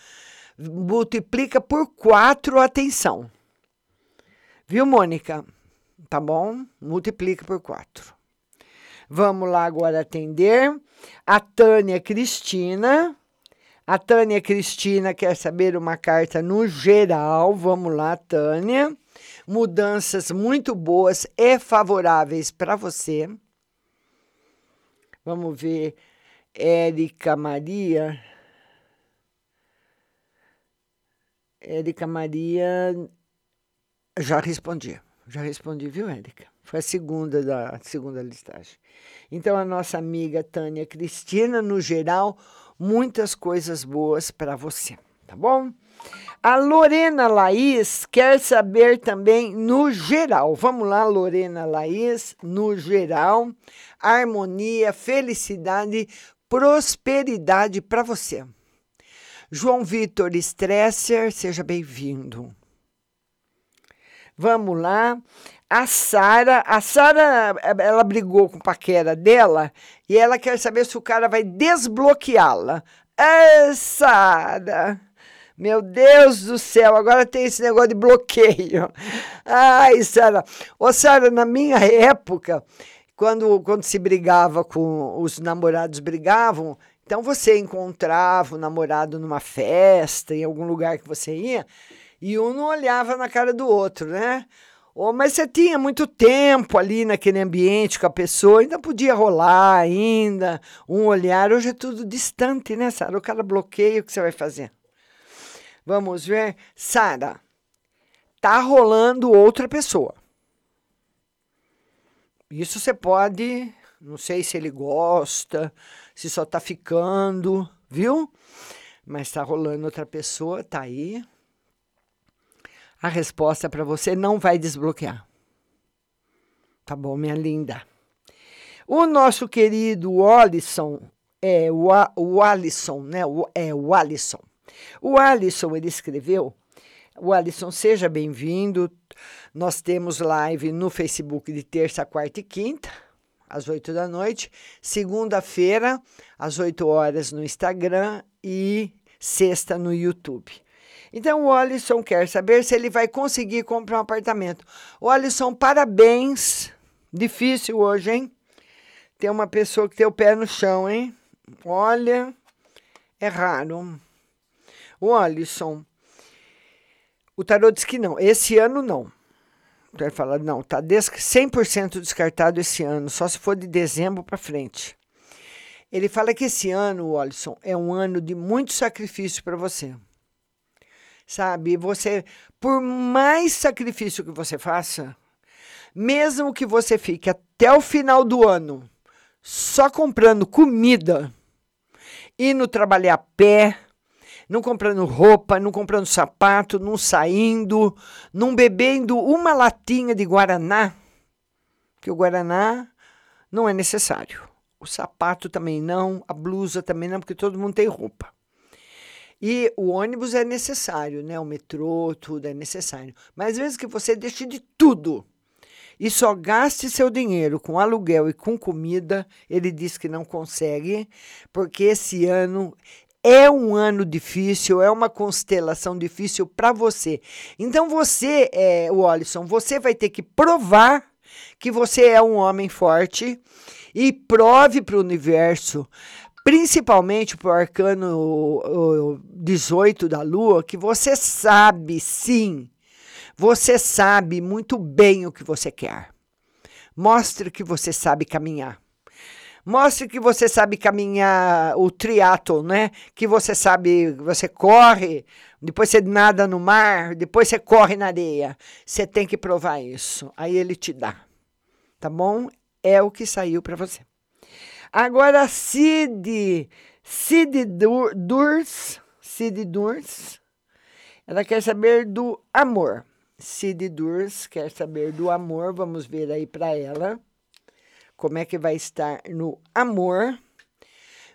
Multiplica por quatro a atenção. Viu, Mônica? Tá bom? Multiplica por quatro. Vamos lá agora atender a Tânia Cristina. A Tânia Cristina quer saber uma carta no geral. Vamos lá, Tânia. Mudanças muito boas e favoráveis para você. Vamos ver. Érica Maria. Érica Maria. Já respondi. Já respondi, viu, Érica? Foi a segunda da segunda listagem. Então, a nossa amiga Tânia Cristina, no geral, muitas coisas boas para você, tá bom? A Lorena Laís quer saber também no geral. Vamos lá, Lorena Laís, no geral, harmonia, felicidade, prosperidade para você. João Vitor Stresser, seja bem-vindo. Vamos lá. A Sara, a Sara, ela brigou com o paquera dela e ela quer saber se o cara vai desbloqueá-la. É, Sara. Meu Deus do céu, agora tem esse negócio de bloqueio. Ai, Sara. Ô, Sara, na minha época, quando, quando se brigava com os namorados brigavam, então você encontrava o namorado numa festa, em algum lugar que você ia, e um não olhava na cara do outro, né? Oh, mas você tinha muito tempo ali naquele ambiente com a pessoa, ainda podia rolar ainda, um olhar. Hoje é tudo distante, né, Sara? O cara bloqueia, o que você vai fazer? Vamos ver. Sara, tá rolando outra pessoa. Isso você pode, não sei se ele gosta, se só tá ficando, viu? Mas tá rolando outra pessoa, tá aí. A resposta para você não vai desbloquear. Tá bom, minha linda? O nosso querido Alisson, é o, o Alisson, né? O, é o Alisson. O Alisson, ele escreveu. O Alisson, seja bem-vindo. Nós temos live no Facebook de terça, quarta e quinta, às 8 da noite. Segunda-feira, às 8 horas no Instagram e sexta no YouTube. Então, o Alisson quer saber se ele vai conseguir comprar um apartamento. O Alisson, parabéns. Difícil hoje, hein? Tem uma pessoa que tem o pé no chão, hein? Olha, é raro. O Alisson, o tarô diz que não. Esse ano, não. Então ele fala, não, tá 100% descartado esse ano, só se for de dezembro para frente. Ele fala que esse ano, Alisson, é um ano de muito sacrifício para você. Sabe, você, por mais sacrifício que você faça, mesmo que você fique até o final do ano só comprando comida, indo trabalhar a pé, não comprando roupa, não comprando sapato, não saindo, não bebendo uma latinha de guaraná, que o guaraná não é necessário. O sapato também não, a blusa também não, porque todo mundo tem roupa. E o ônibus é necessário, né? O metrô, tudo é necessário. Mas às vezes que você deixe de tudo e só gaste seu dinheiro com aluguel e com comida, ele diz que não consegue, porque esse ano é um ano difícil, é uma constelação difícil para você. Então você, é, o Alisson, você vai ter que provar que você é um homem forte e prove para o universo, principalmente para o arcano 18 da lua, que você sabe sim você sabe muito bem o que você quer. Mostre que você sabe caminhar. Mostre que você sabe caminhar o triatlo, né? Que você sabe, você corre, depois você nada no mar, depois você corre na areia. Você tem que provar isso. Aí ele te dá. Tá bom? É o que saiu para você. Agora, Cid, Cid Durs, Cid Durs, ela quer saber do amor. Cid Durs quer saber do amor. Vamos ver aí para ela como é que vai estar no amor.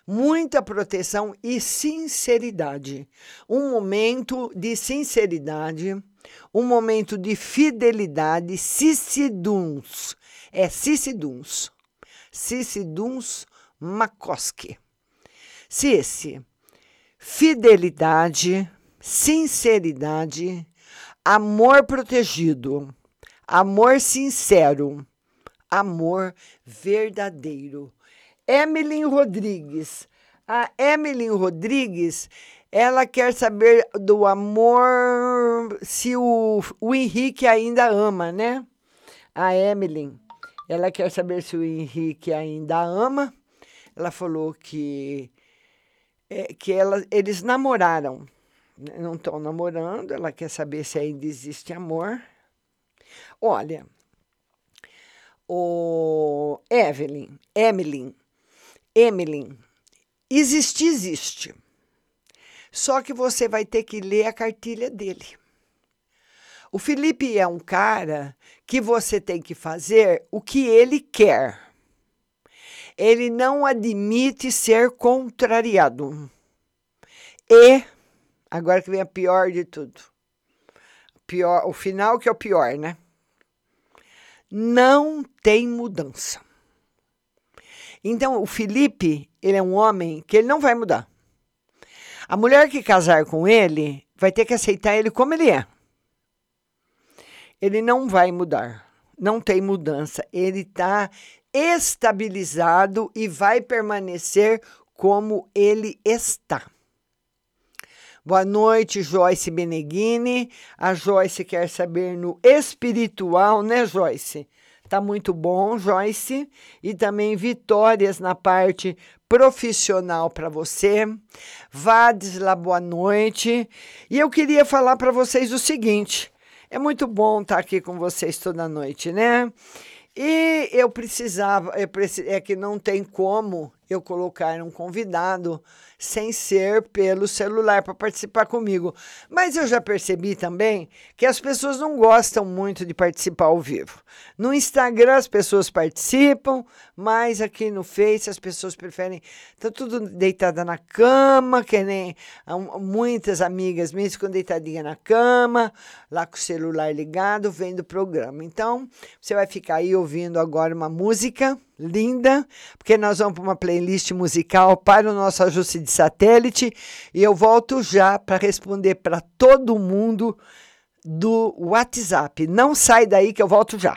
Muita proteção e sinceridade. Um momento de sinceridade, um momento de fidelidade. Cissiduns. É Cissiduns. Cissiduns Makoski. Cici. Fidelidade, sinceridade, amor protegido, amor sincero, amor verdadeiro. Emily Rodrigues. A Emily Rodrigues, ela quer saber do amor, se o, o Henrique ainda ama, né? A Emily, ela quer saber se o Henrique ainda ama. Ela falou que, é, que ela, eles namoraram não estão namorando, ela quer saber se ainda existe amor. Olha, o Evelyn, Emily, Emily, existe, existe. Só que você vai ter que ler a cartilha dele. O Felipe é um cara que você tem que fazer o que ele quer. Ele não admite ser contrariado. E Agora que vem a pior de tudo. Pior, o final que é o pior, né? Não tem mudança. Então, o Felipe, ele é um homem que ele não vai mudar. A mulher que casar com ele vai ter que aceitar ele como ele é. Ele não vai mudar. Não tem mudança. Ele está estabilizado e vai permanecer como ele está. Boa noite, Joyce Beneghini. A Joyce quer saber no espiritual, né, Joyce? Tá muito bom, Joyce. E também vitórias na parte profissional para você. Vadisla, boa noite. E eu queria falar para vocês o seguinte: é muito bom estar aqui com vocês toda noite, né? E eu precisava, eu preci, é que não tem como eu colocar um convidado sem ser pelo celular para participar comigo. Mas eu já percebi também que as pessoas não gostam muito de participar ao vivo. No Instagram as pessoas participam, mas aqui no Face as pessoas preferem. Tá tudo deitada na cama, que nem ah, muitas amigas minhas ficam deitadinha na cama, lá com o celular ligado, vendo o programa. Então, você vai ficar aí ouvindo agora uma música linda, porque nós vamos para uma playlist musical para o nosso ajuste de satélite e eu volto já para responder para todo mundo do WhatsApp. Não sai daí que eu volto já.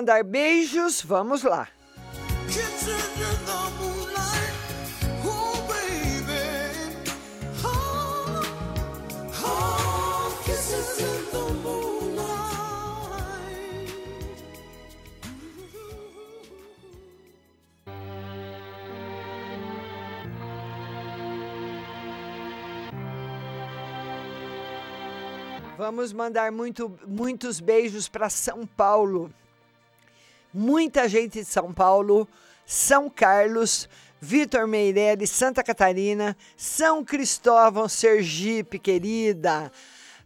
Mandar beijos, vamos lá. Oh. Oh, oh. Vamos mandar muito, muitos beijos para São Paulo. Muita gente de São Paulo, São Carlos, Vitor Meirelles, Santa Catarina, São Cristóvão, Sergipe, querida.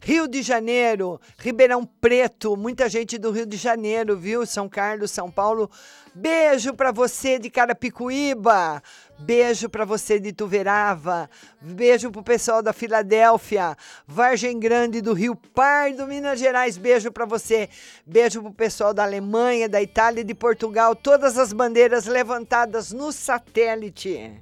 Rio de Janeiro, Ribeirão Preto, muita gente do Rio de Janeiro, viu? São Carlos, São Paulo. Beijo para você de Carapicuíba. Beijo para você de Tuverava. Beijo pro pessoal da Filadélfia, Vargem Grande do Rio Pardo, Minas Gerais. Beijo para você. Beijo pro pessoal da Alemanha, da Itália e de Portugal. Todas as bandeiras levantadas no satélite.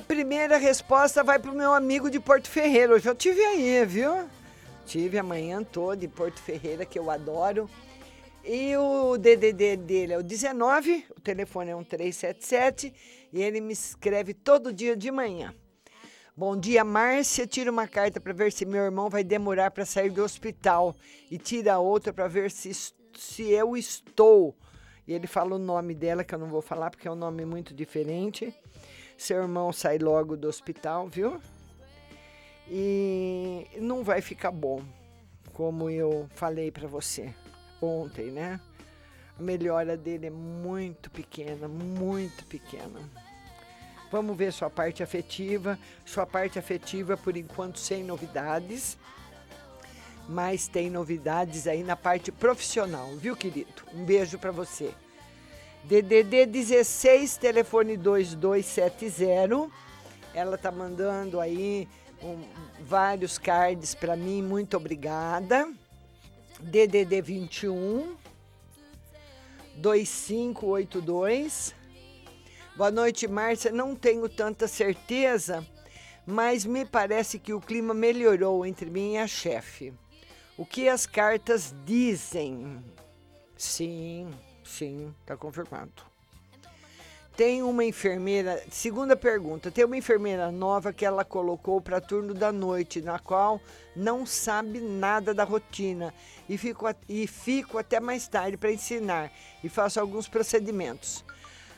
A primeira resposta vai pro meu amigo de Porto Ferreira. Hoje eu tive aí, viu? Tive a manhã toda em Porto Ferreira, que eu adoro. E o DDD dele é o 19, o telefone é um 377 e ele me escreve todo dia de manhã. Bom dia, Márcia. Tira uma carta para ver se meu irmão vai demorar para sair do hospital e tira outra para ver se, se eu estou. E ele fala o nome dela, que eu não vou falar porque é um nome muito diferente. Seu irmão sai logo do hospital, viu? E não vai ficar bom, como eu falei para você ontem, né? melhora dele é muito pequena, muito pequena. Vamos ver sua parte afetiva. Sua parte afetiva, por enquanto, sem novidades. Mas tem novidades aí na parte profissional, viu, querido? Um beijo para você. DDD 16, telefone 2270. Ela tá mandando aí um, vários cards para mim, muito obrigada. DDD 21 2582. Boa noite, Márcia. Não tenho tanta certeza, mas me parece que o clima melhorou entre mim e a chefe. O que as cartas dizem? Sim, sim, tá confirmado. Tem uma enfermeira, segunda pergunta, tem uma enfermeira nova que ela colocou para turno da noite, na qual não sabe nada da rotina e fico, e fico até mais tarde para ensinar e faço alguns procedimentos.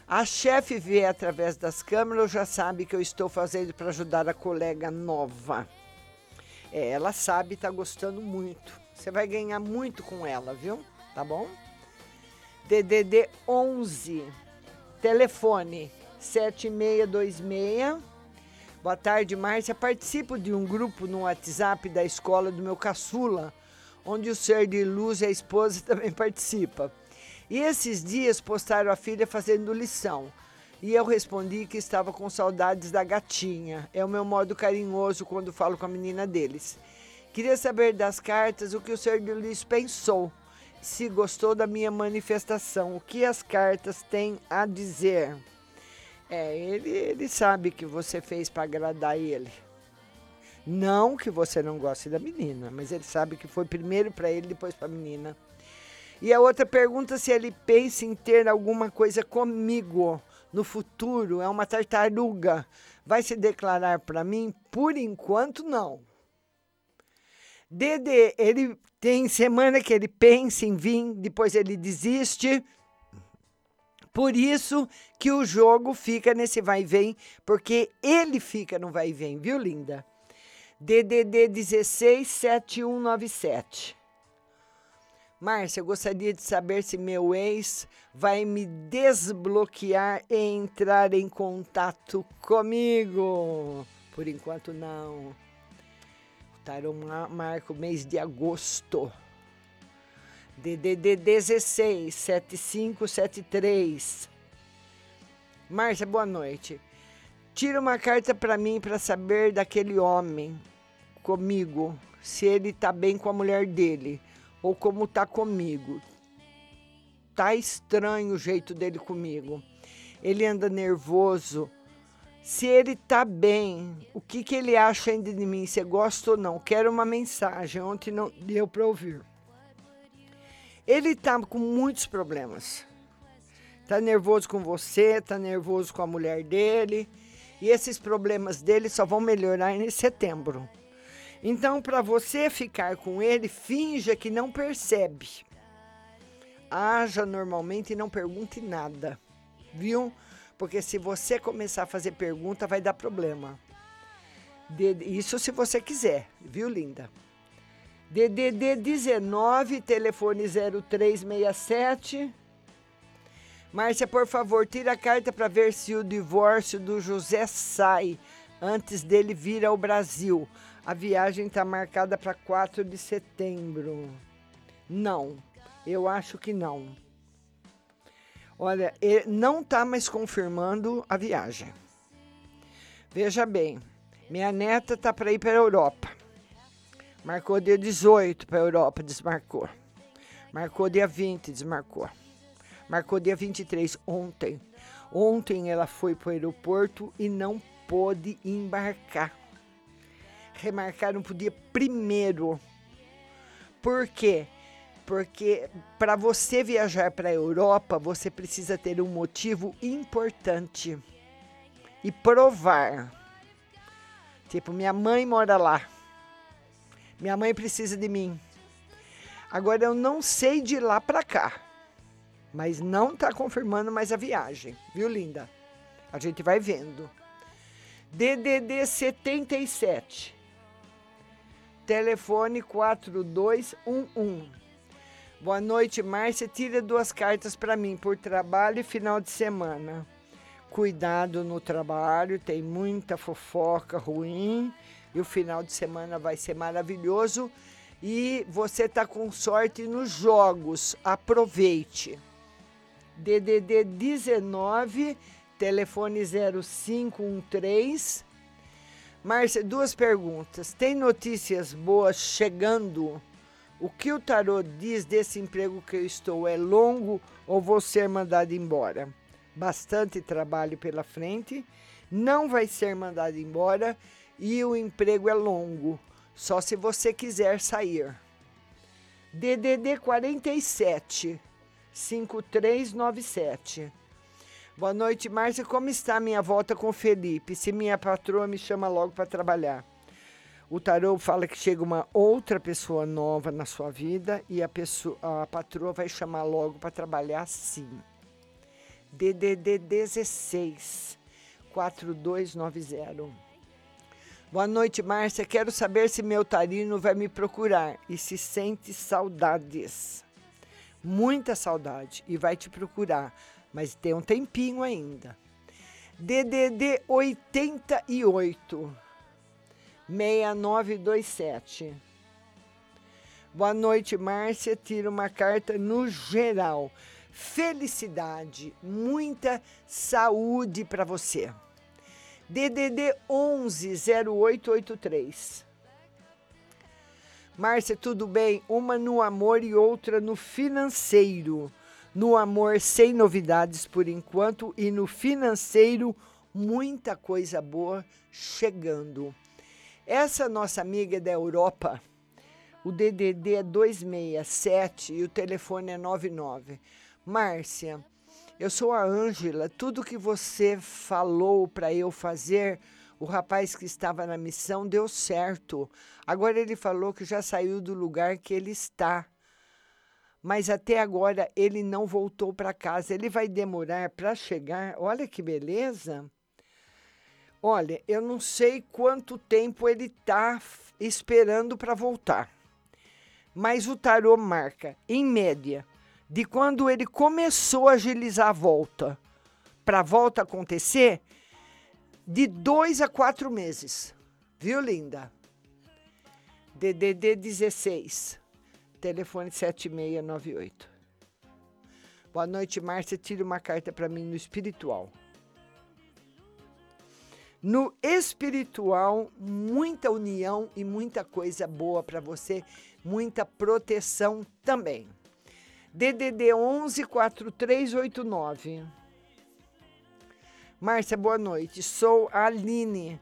A chefe vê através das câmeras, já sabe que eu estou fazendo para ajudar a colega nova. É, ela sabe, está gostando muito. Você vai ganhar muito com ela, viu? Tá bom? DDD 11 Telefone 7626. Boa tarde, Márcia. Participo de um grupo no WhatsApp da escola do meu caçula, onde o ser de luz e a esposa também participa. E esses dias postaram a filha fazendo lição. E eu respondi que estava com saudades da gatinha. É o meu modo carinhoso quando falo com a menina deles. Queria saber das cartas o que o ser de luz pensou se gostou da minha manifestação, o que as cartas têm a dizer. É, ele, ele sabe que você fez para agradar ele. Não que você não goste da menina, mas ele sabe que foi primeiro para ele, depois para a menina. E a outra pergunta se ele pensa em ter alguma coisa comigo no futuro. É uma tartaruga. Vai se declarar para mim? Por enquanto, não. Dede, ele tem semana que ele pensa em vir, depois ele desiste. Por isso que o jogo fica nesse vai e vem, porque ele fica no vai e vem, viu, linda? DDD 167197. Márcia, eu gostaria de saber se meu ex vai me desbloquear e entrar em contato comigo. Por enquanto, não. Tarô marca o mês de agosto. DDD 16 7573. Márcia, boa noite. Tira uma carta para mim para saber daquele homem comigo, se ele tá bem com a mulher dele ou como tá comigo. Tá estranho o jeito dele comigo. Ele anda nervoso se ele tá bem, o que, que ele acha ainda de mim, se gosta ou não. Quero uma mensagem, ontem não deu para ouvir. Ele tá com muitos problemas. Tá nervoso com você, tá nervoso com a mulher dele. E esses problemas dele só vão melhorar em setembro. Então, para você ficar com ele, finja que não percebe. Haja normalmente e não pergunte nada. Viu? Porque se você começar a fazer pergunta, vai dar problema. Isso se você quiser, viu, linda? DDD 19, telefone 0367. Márcia, por favor, tira a carta para ver se o divórcio do José sai antes dele vir ao Brasil. A viagem está marcada para 4 de setembro. Não, eu acho que não. Olha, não está mais confirmando a viagem. Veja bem, minha neta está para ir para a Europa. Marcou dia 18 para a Europa, desmarcou. Marcou dia 20, desmarcou. Marcou dia 23, ontem. Ontem ela foi para o aeroporto e não pôde embarcar. Remarcaram para o dia primeiro. Por quê? Porque para você viajar para a Europa, você precisa ter um motivo importante e provar. Tipo, minha mãe mora lá. Minha mãe precisa de mim. Agora eu não sei de lá para cá. Mas não está confirmando mais a viagem, viu, linda? A gente vai vendo. DDD 77. Telefone 4211. Boa noite, Márcia. Tira duas cartas para mim por trabalho e final de semana. Cuidado no trabalho, tem muita fofoca ruim e o final de semana vai ser maravilhoso. E você tá com sorte nos jogos. Aproveite. DDD 19, telefone 0513. Márcia, duas perguntas. Tem notícias boas chegando? O que o tarô diz desse emprego que eu estou? É longo ou vou ser mandado embora? Bastante trabalho pela frente, não vai ser mandado embora e o emprego é longo, só se você quiser sair. DDD 47 5397. Boa noite, Márcia. Como está minha volta com Felipe? Se minha patroa me chama logo para trabalhar. O tarô fala que chega uma outra pessoa nova na sua vida e a, pessoa, a patroa vai chamar logo para trabalhar sim. DDD 16 4290. Boa noite, Márcia. Quero saber se meu tarino vai me procurar e se sente saudades. Muita saudade e vai te procurar, mas tem um tempinho ainda. DDD 88 6927. Boa noite, Márcia. Tira uma carta no geral. Felicidade, muita saúde para você. DDD 11 0883. Márcia, tudo bem? Uma no amor e outra no financeiro. No amor, sem novidades por enquanto, e no financeiro, muita coisa boa chegando. Essa nossa amiga da Europa, o DDD é 267 e o telefone é 99. Márcia, eu sou a Ângela. Tudo que você falou para eu fazer, o rapaz que estava na missão deu certo. Agora ele falou que já saiu do lugar que ele está. Mas até agora ele não voltou para casa. Ele vai demorar para chegar. Olha que beleza! Olha, eu não sei quanto tempo ele está esperando para voltar. Mas o tarô marca, em média, de quando ele começou a agilizar a volta para a volta acontecer, de dois a quatro meses. Viu, linda? DDD 16, telefone 7698. Boa noite, Márcia. Tira uma carta para mim no espiritual. No espiritual, muita união e muita coisa boa para você, muita proteção também. DDD 11 4389. Márcia, boa noite. Sou a Aline.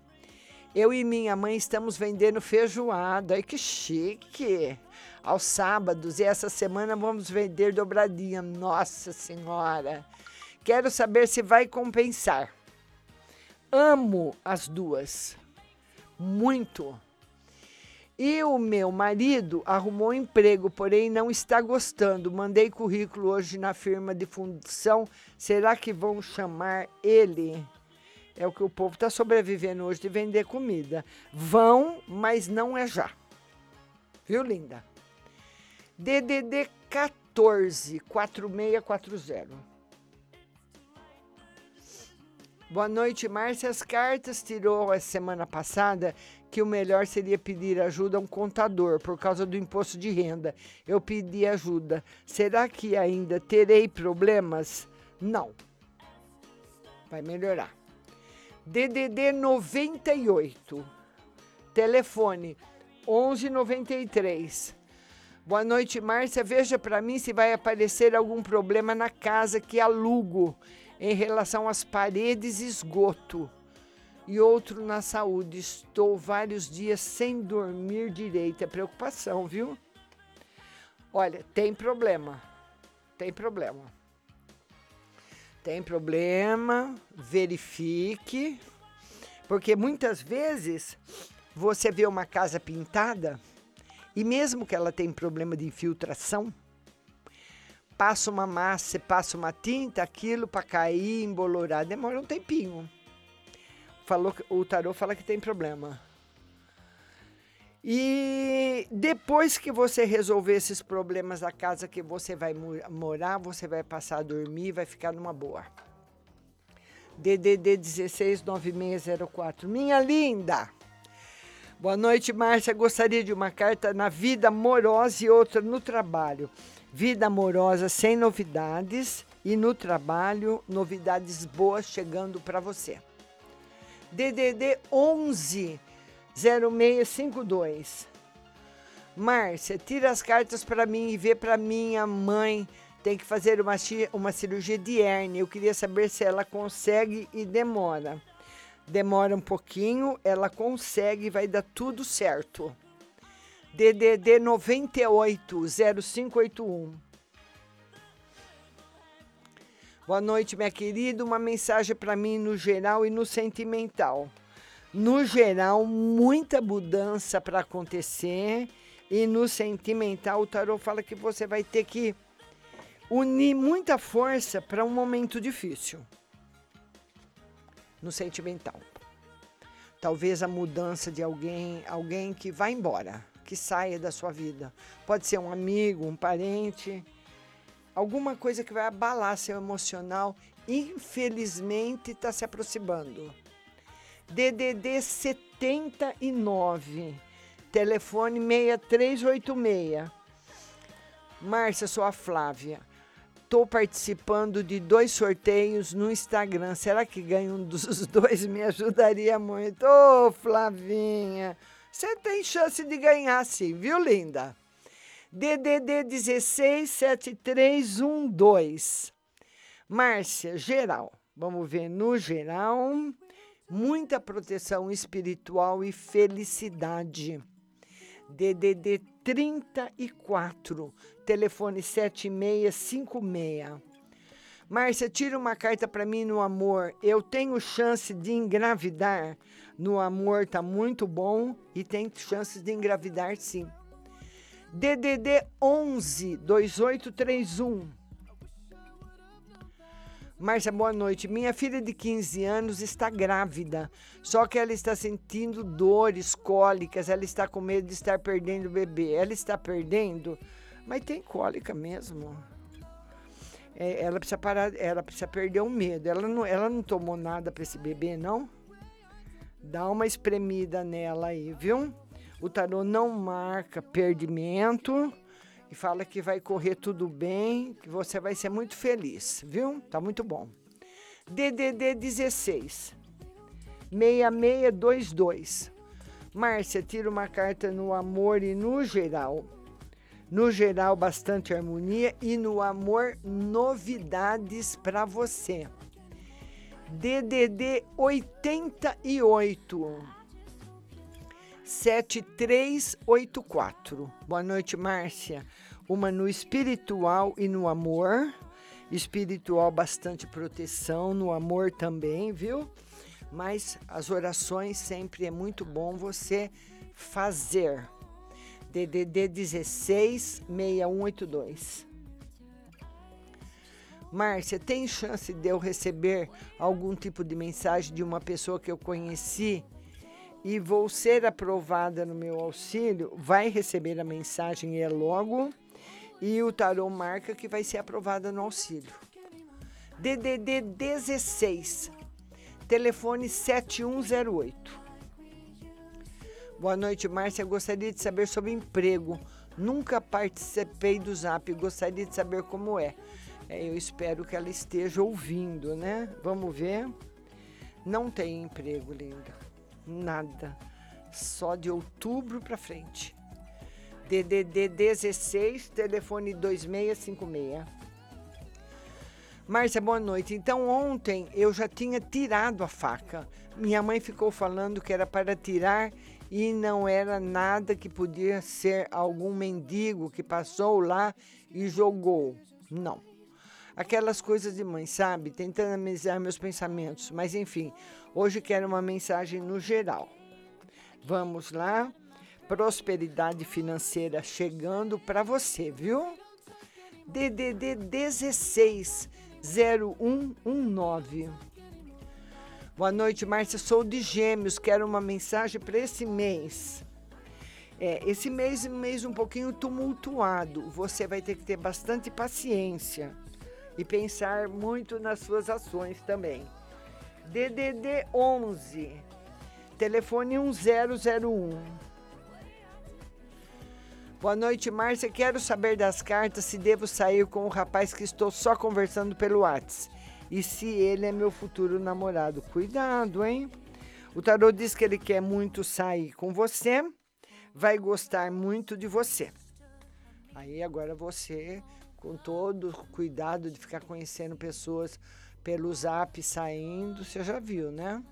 Eu e minha mãe estamos vendendo feijoada. Ai, que chique! Aos sábados e essa semana vamos vender dobradinha. Nossa Senhora! Quero saber se vai compensar. Amo as duas. Muito. E o meu marido arrumou um emprego, porém não está gostando. Mandei currículo hoje na firma de fundição. Será que vão chamar ele? É o que o povo está sobrevivendo hoje de vender comida. Vão, mas não é já. Viu, linda? DDD 14 4640. Boa noite, Márcia. As cartas tirou a semana passada que o melhor seria pedir ajuda a um contador por causa do imposto de renda. Eu pedi ajuda. Será que ainda terei problemas? Não. Vai melhorar. DDD 98. Telefone 1193. Boa noite, Márcia. Veja para mim se vai aparecer algum problema na casa que alugo em relação às paredes e esgoto. E outro na saúde. Estou vários dias sem dormir direito. É preocupação, viu? Olha, tem problema. Tem problema. Tem problema, verifique. Porque muitas vezes você vê uma casa pintada e mesmo que ela tenha problema de infiltração, passa uma massa, passa uma tinta, aquilo para cair, embolorar, demora um tempinho. Falou, o tarô fala que tem problema. E depois que você resolver esses problemas da casa que você vai mo- morar, você vai passar a dormir, vai ficar numa boa. DDD 169604. Minha linda. Boa noite, Márcia. Gostaria de uma carta na vida amorosa e outra no trabalho. Vida amorosa sem novidades e no trabalho novidades boas chegando para você. DDD 11 0652. Márcia, tira as cartas para mim e vê para minha mãe. Tem que fazer uma, uma cirurgia de hérnia. Eu queria saber se ela consegue e demora. Demora um pouquinho, ela consegue e vai dar tudo certo. DDD 98 0581. Boa noite, minha querida. Uma mensagem para mim no geral e no sentimental. No geral, muita mudança para acontecer. E no sentimental, o tarô fala que você vai ter que unir muita força para um momento difícil. No sentimental. Talvez a mudança de alguém, alguém que vai embora, que saia da sua vida. Pode ser um amigo, um parente, alguma coisa que vai abalar seu emocional. Infelizmente, está se aproximando. DDD 79, telefone 6386. Márcia, sou a Flávia. Estou participando de dois sorteios no Instagram. Será que ganho um dos dois? Me ajudaria muito. Ô, Flavinha, você tem chance de ganhar sim, viu, linda? DDD 167312. Márcia, geral. Vamos ver no geral. Muita proteção espiritual e felicidade. DDD 34, telefone 7656. Márcia, tira uma carta para mim no amor. Eu tenho chance de engravidar. No amor tá muito bom e tem chances de engravidar sim. DDD 11 2831. Márcia, boa noite. Minha filha de 15 anos está grávida, só que ela está sentindo dores, cólicas, ela está com medo de estar perdendo o bebê. Ela está perdendo, mas tem cólica mesmo. É, ela precisa parar, ela precisa perder o medo. Ela não, ela não tomou nada para esse bebê, não? Dá uma espremida nela aí, viu? O tarô não marca perdimento e fala que vai correr tudo bem, que você vai ser muito feliz, viu? Tá muito bom. DDD 16 6622. Márcia, tira uma carta no amor e no geral. No geral, bastante harmonia e no amor, novidades para você. DDD 88 7384. Boa noite, Márcia. Uma no espiritual e no amor. Espiritual, bastante proteção, no amor também, viu? Mas as orações sempre é muito bom você fazer. DDD 16 6182. Márcia, tem chance de eu receber algum tipo de mensagem de uma pessoa que eu conheci e vou ser aprovada no meu auxílio? Vai receber a mensagem e é logo. E o tarô marca que vai ser aprovada no auxílio. DDD 16, telefone 7108. Boa noite, Márcia. Gostaria de saber sobre emprego. Nunca participei do Zap. Gostaria de saber como é. É, eu espero que ela esteja ouvindo, né? Vamos ver. Não tem emprego, linda. Nada. Só de outubro para frente. DDD 16, telefone 2656. Márcia, boa noite. Então, ontem eu já tinha tirado a faca. Minha mãe ficou falando que era para tirar e não era nada que podia ser algum mendigo que passou lá e jogou. Não. Aquelas coisas de mãe, sabe? Tentando amenizar meus pensamentos. Mas, enfim, hoje quero uma mensagem no geral. Vamos lá. Prosperidade financeira chegando para você, viu? DDD 16 0119. Boa noite, Márcia. Sou de Gêmeos. Quero uma mensagem para esse mês. É, esse mês é um mês um pouquinho tumultuado. Você vai ter que ter bastante paciência e pensar muito nas suas ações também. DDD 11, telefone 1001. Boa noite, Márcia. Quero saber das cartas se devo sair com o rapaz que estou só conversando pelo WhatsApp. E se ele é meu futuro namorado. Cuidado, hein? O tarô diz que ele quer muito sair com você, vai gostar muito de você. Aí agora você, com todo cuidado de ficar conhecendo pessoas pelo zap saindo, você já viu, né?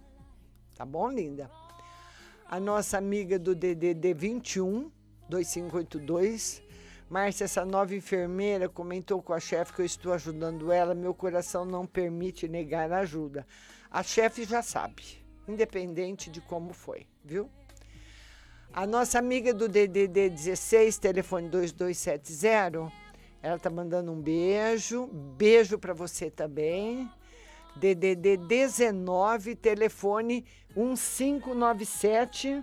Tá bom, linda? A nossa amiga do DDD 21 2582. Márcia, essa nova enfermeira comentou com a chefe que eu estou ajudando ela. Meu coração não permite negar ajuda. A chefe já sabe, independente de como foi, viu? A nossa amiga do DDD 16, telefone 2270, ela tá mandando um beijo. Beijo para você também. DDD 19, telefone 1597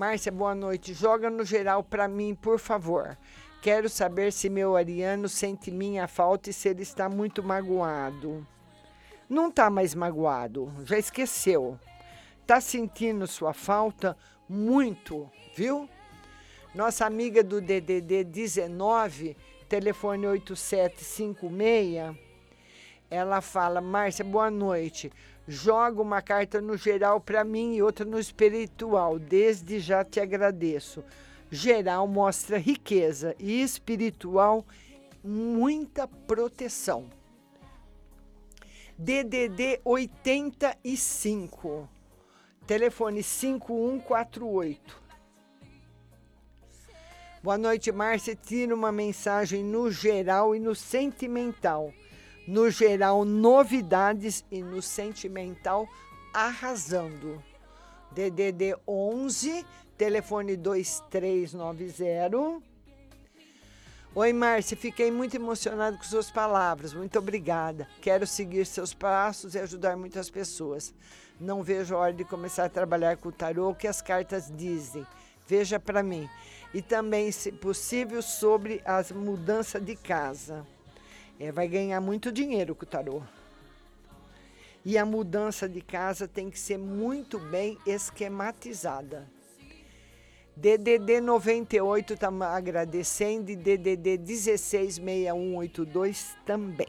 Márcia, boa noite. Joga no geral para mim, por favor. Quero saber se meu Ariano sente minha falta e se ele está muito magoado. Não está mais magoado, já esqueceu. Está sentindo sua falta muito, viu? Nossa amiga do DDD 19, telefone 8756, ela fala: Márcia, boa noite joga uma carta no geral para mim e outra no espiritual. Desde já te agradeço. Geral mostra riqueza e espiritual muita proteção. DDD 85. Telefone 5148. Boa noite, Márcia. Tira uma mensagem no geral e no sentimental no geral, novidades e no sentimental, arrasando. DDD 11, telefone 2390. Oi, Márcia, fiquei muito emocionado com suas palavras. Muito obrigada. Quero seguir seus passos e ajudar muitas pessoas. Não vejo a hora de começar a trabalhar com o tarô, o que as cartas dizem. Veja para mim. E também, se possível, sobre as mudanças de casa. É, vai ganhar muito dinheiro com o tarô. E a mudança de casa tem que ser muito bem esquematizada. DDD 98 está agradecendo e DDD 166182 também.